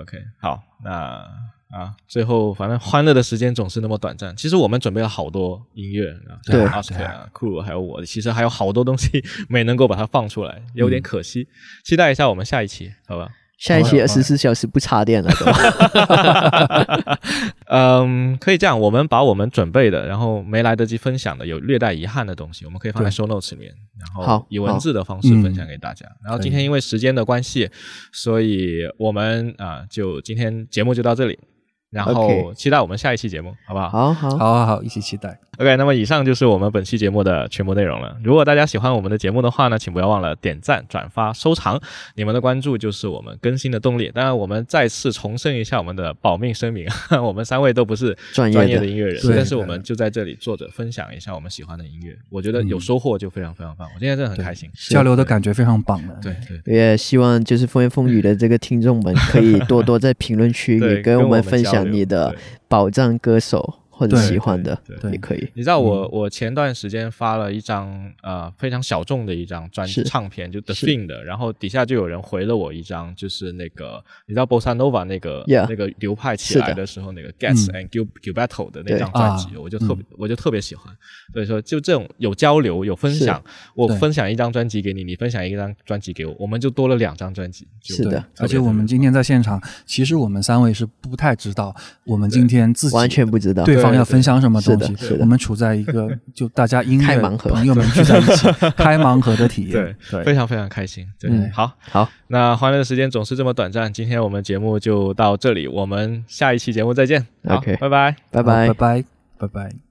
OK，好，那啊，最后反正欢乐的时间总是那么短暂。其实我们准备了好多音乐啊，对奥斯卡啊、库鲁还有我，其实还有好多东西没能够把它放出来，有嗯点可惜。期待一下我们下一期，好吧？下一期好二十四小时不插电了，对吧？嗯，可以这样，我们把我们准备的，然后没来得及分享的，有略带遗憾的东西，我们可以放在 show notes 里面，然后好以文字的方式分享给大家。然后今天因为时间的关系，所以我们啊、就今天节目就到这里，然后期待我们下一期节目，好不好？好好，好好好，一起期待。OK，那么以上就是我们本期节目的全部内容了。如果大家喜欢我们的节目的话呢，请不要忘了点赞、转发、收藏，你们的关注就是我们更新的动力。当然，我们再次重申一下我们的保命声明，我们三位都不是专业的音乐人，但是我们就在这里坐着分享一下我们喜欢的音乐，我觉得有收获就非常非常棒。我今天真的很开心，交流的感觉非常棒的。对对。也希望就是风言风语的这个听众们可以多多在评论区对，也跟我们分享你的宝藏歌手，或者对喜欢的对对。也可以。你知道我、我前段时间发了一张呃非常小众的一张专是唱片，就 The 是。Thing 的，然后底下就有人回了我一张，就是那个你知道 Bossa Nova 那个 Yeah 那个流派起来的时候，那个 Gets 嗯 and Gil Gilberto 的那张专辑，啊我就特别、我就特别喜欢。所以说，就这种有交流有分享，我分享一张专辑给你，你分享一张专辑给我，我们就多了两张专辑。就是的而且我们今天在现场，其实我们三位是不太知道我们今天自己完全不知道对要分享什么东西。我们处在一个 就大家音乐开盲盒朋友们聚在一起 开盲盒的体验。对对，非常非常开心。对，嗯好，好，那欢乐的时间总是这么短暂，今天我们节目就到这里，我们下一期节目再见。OK 拜拜。拜拜拜。拜，拜拜。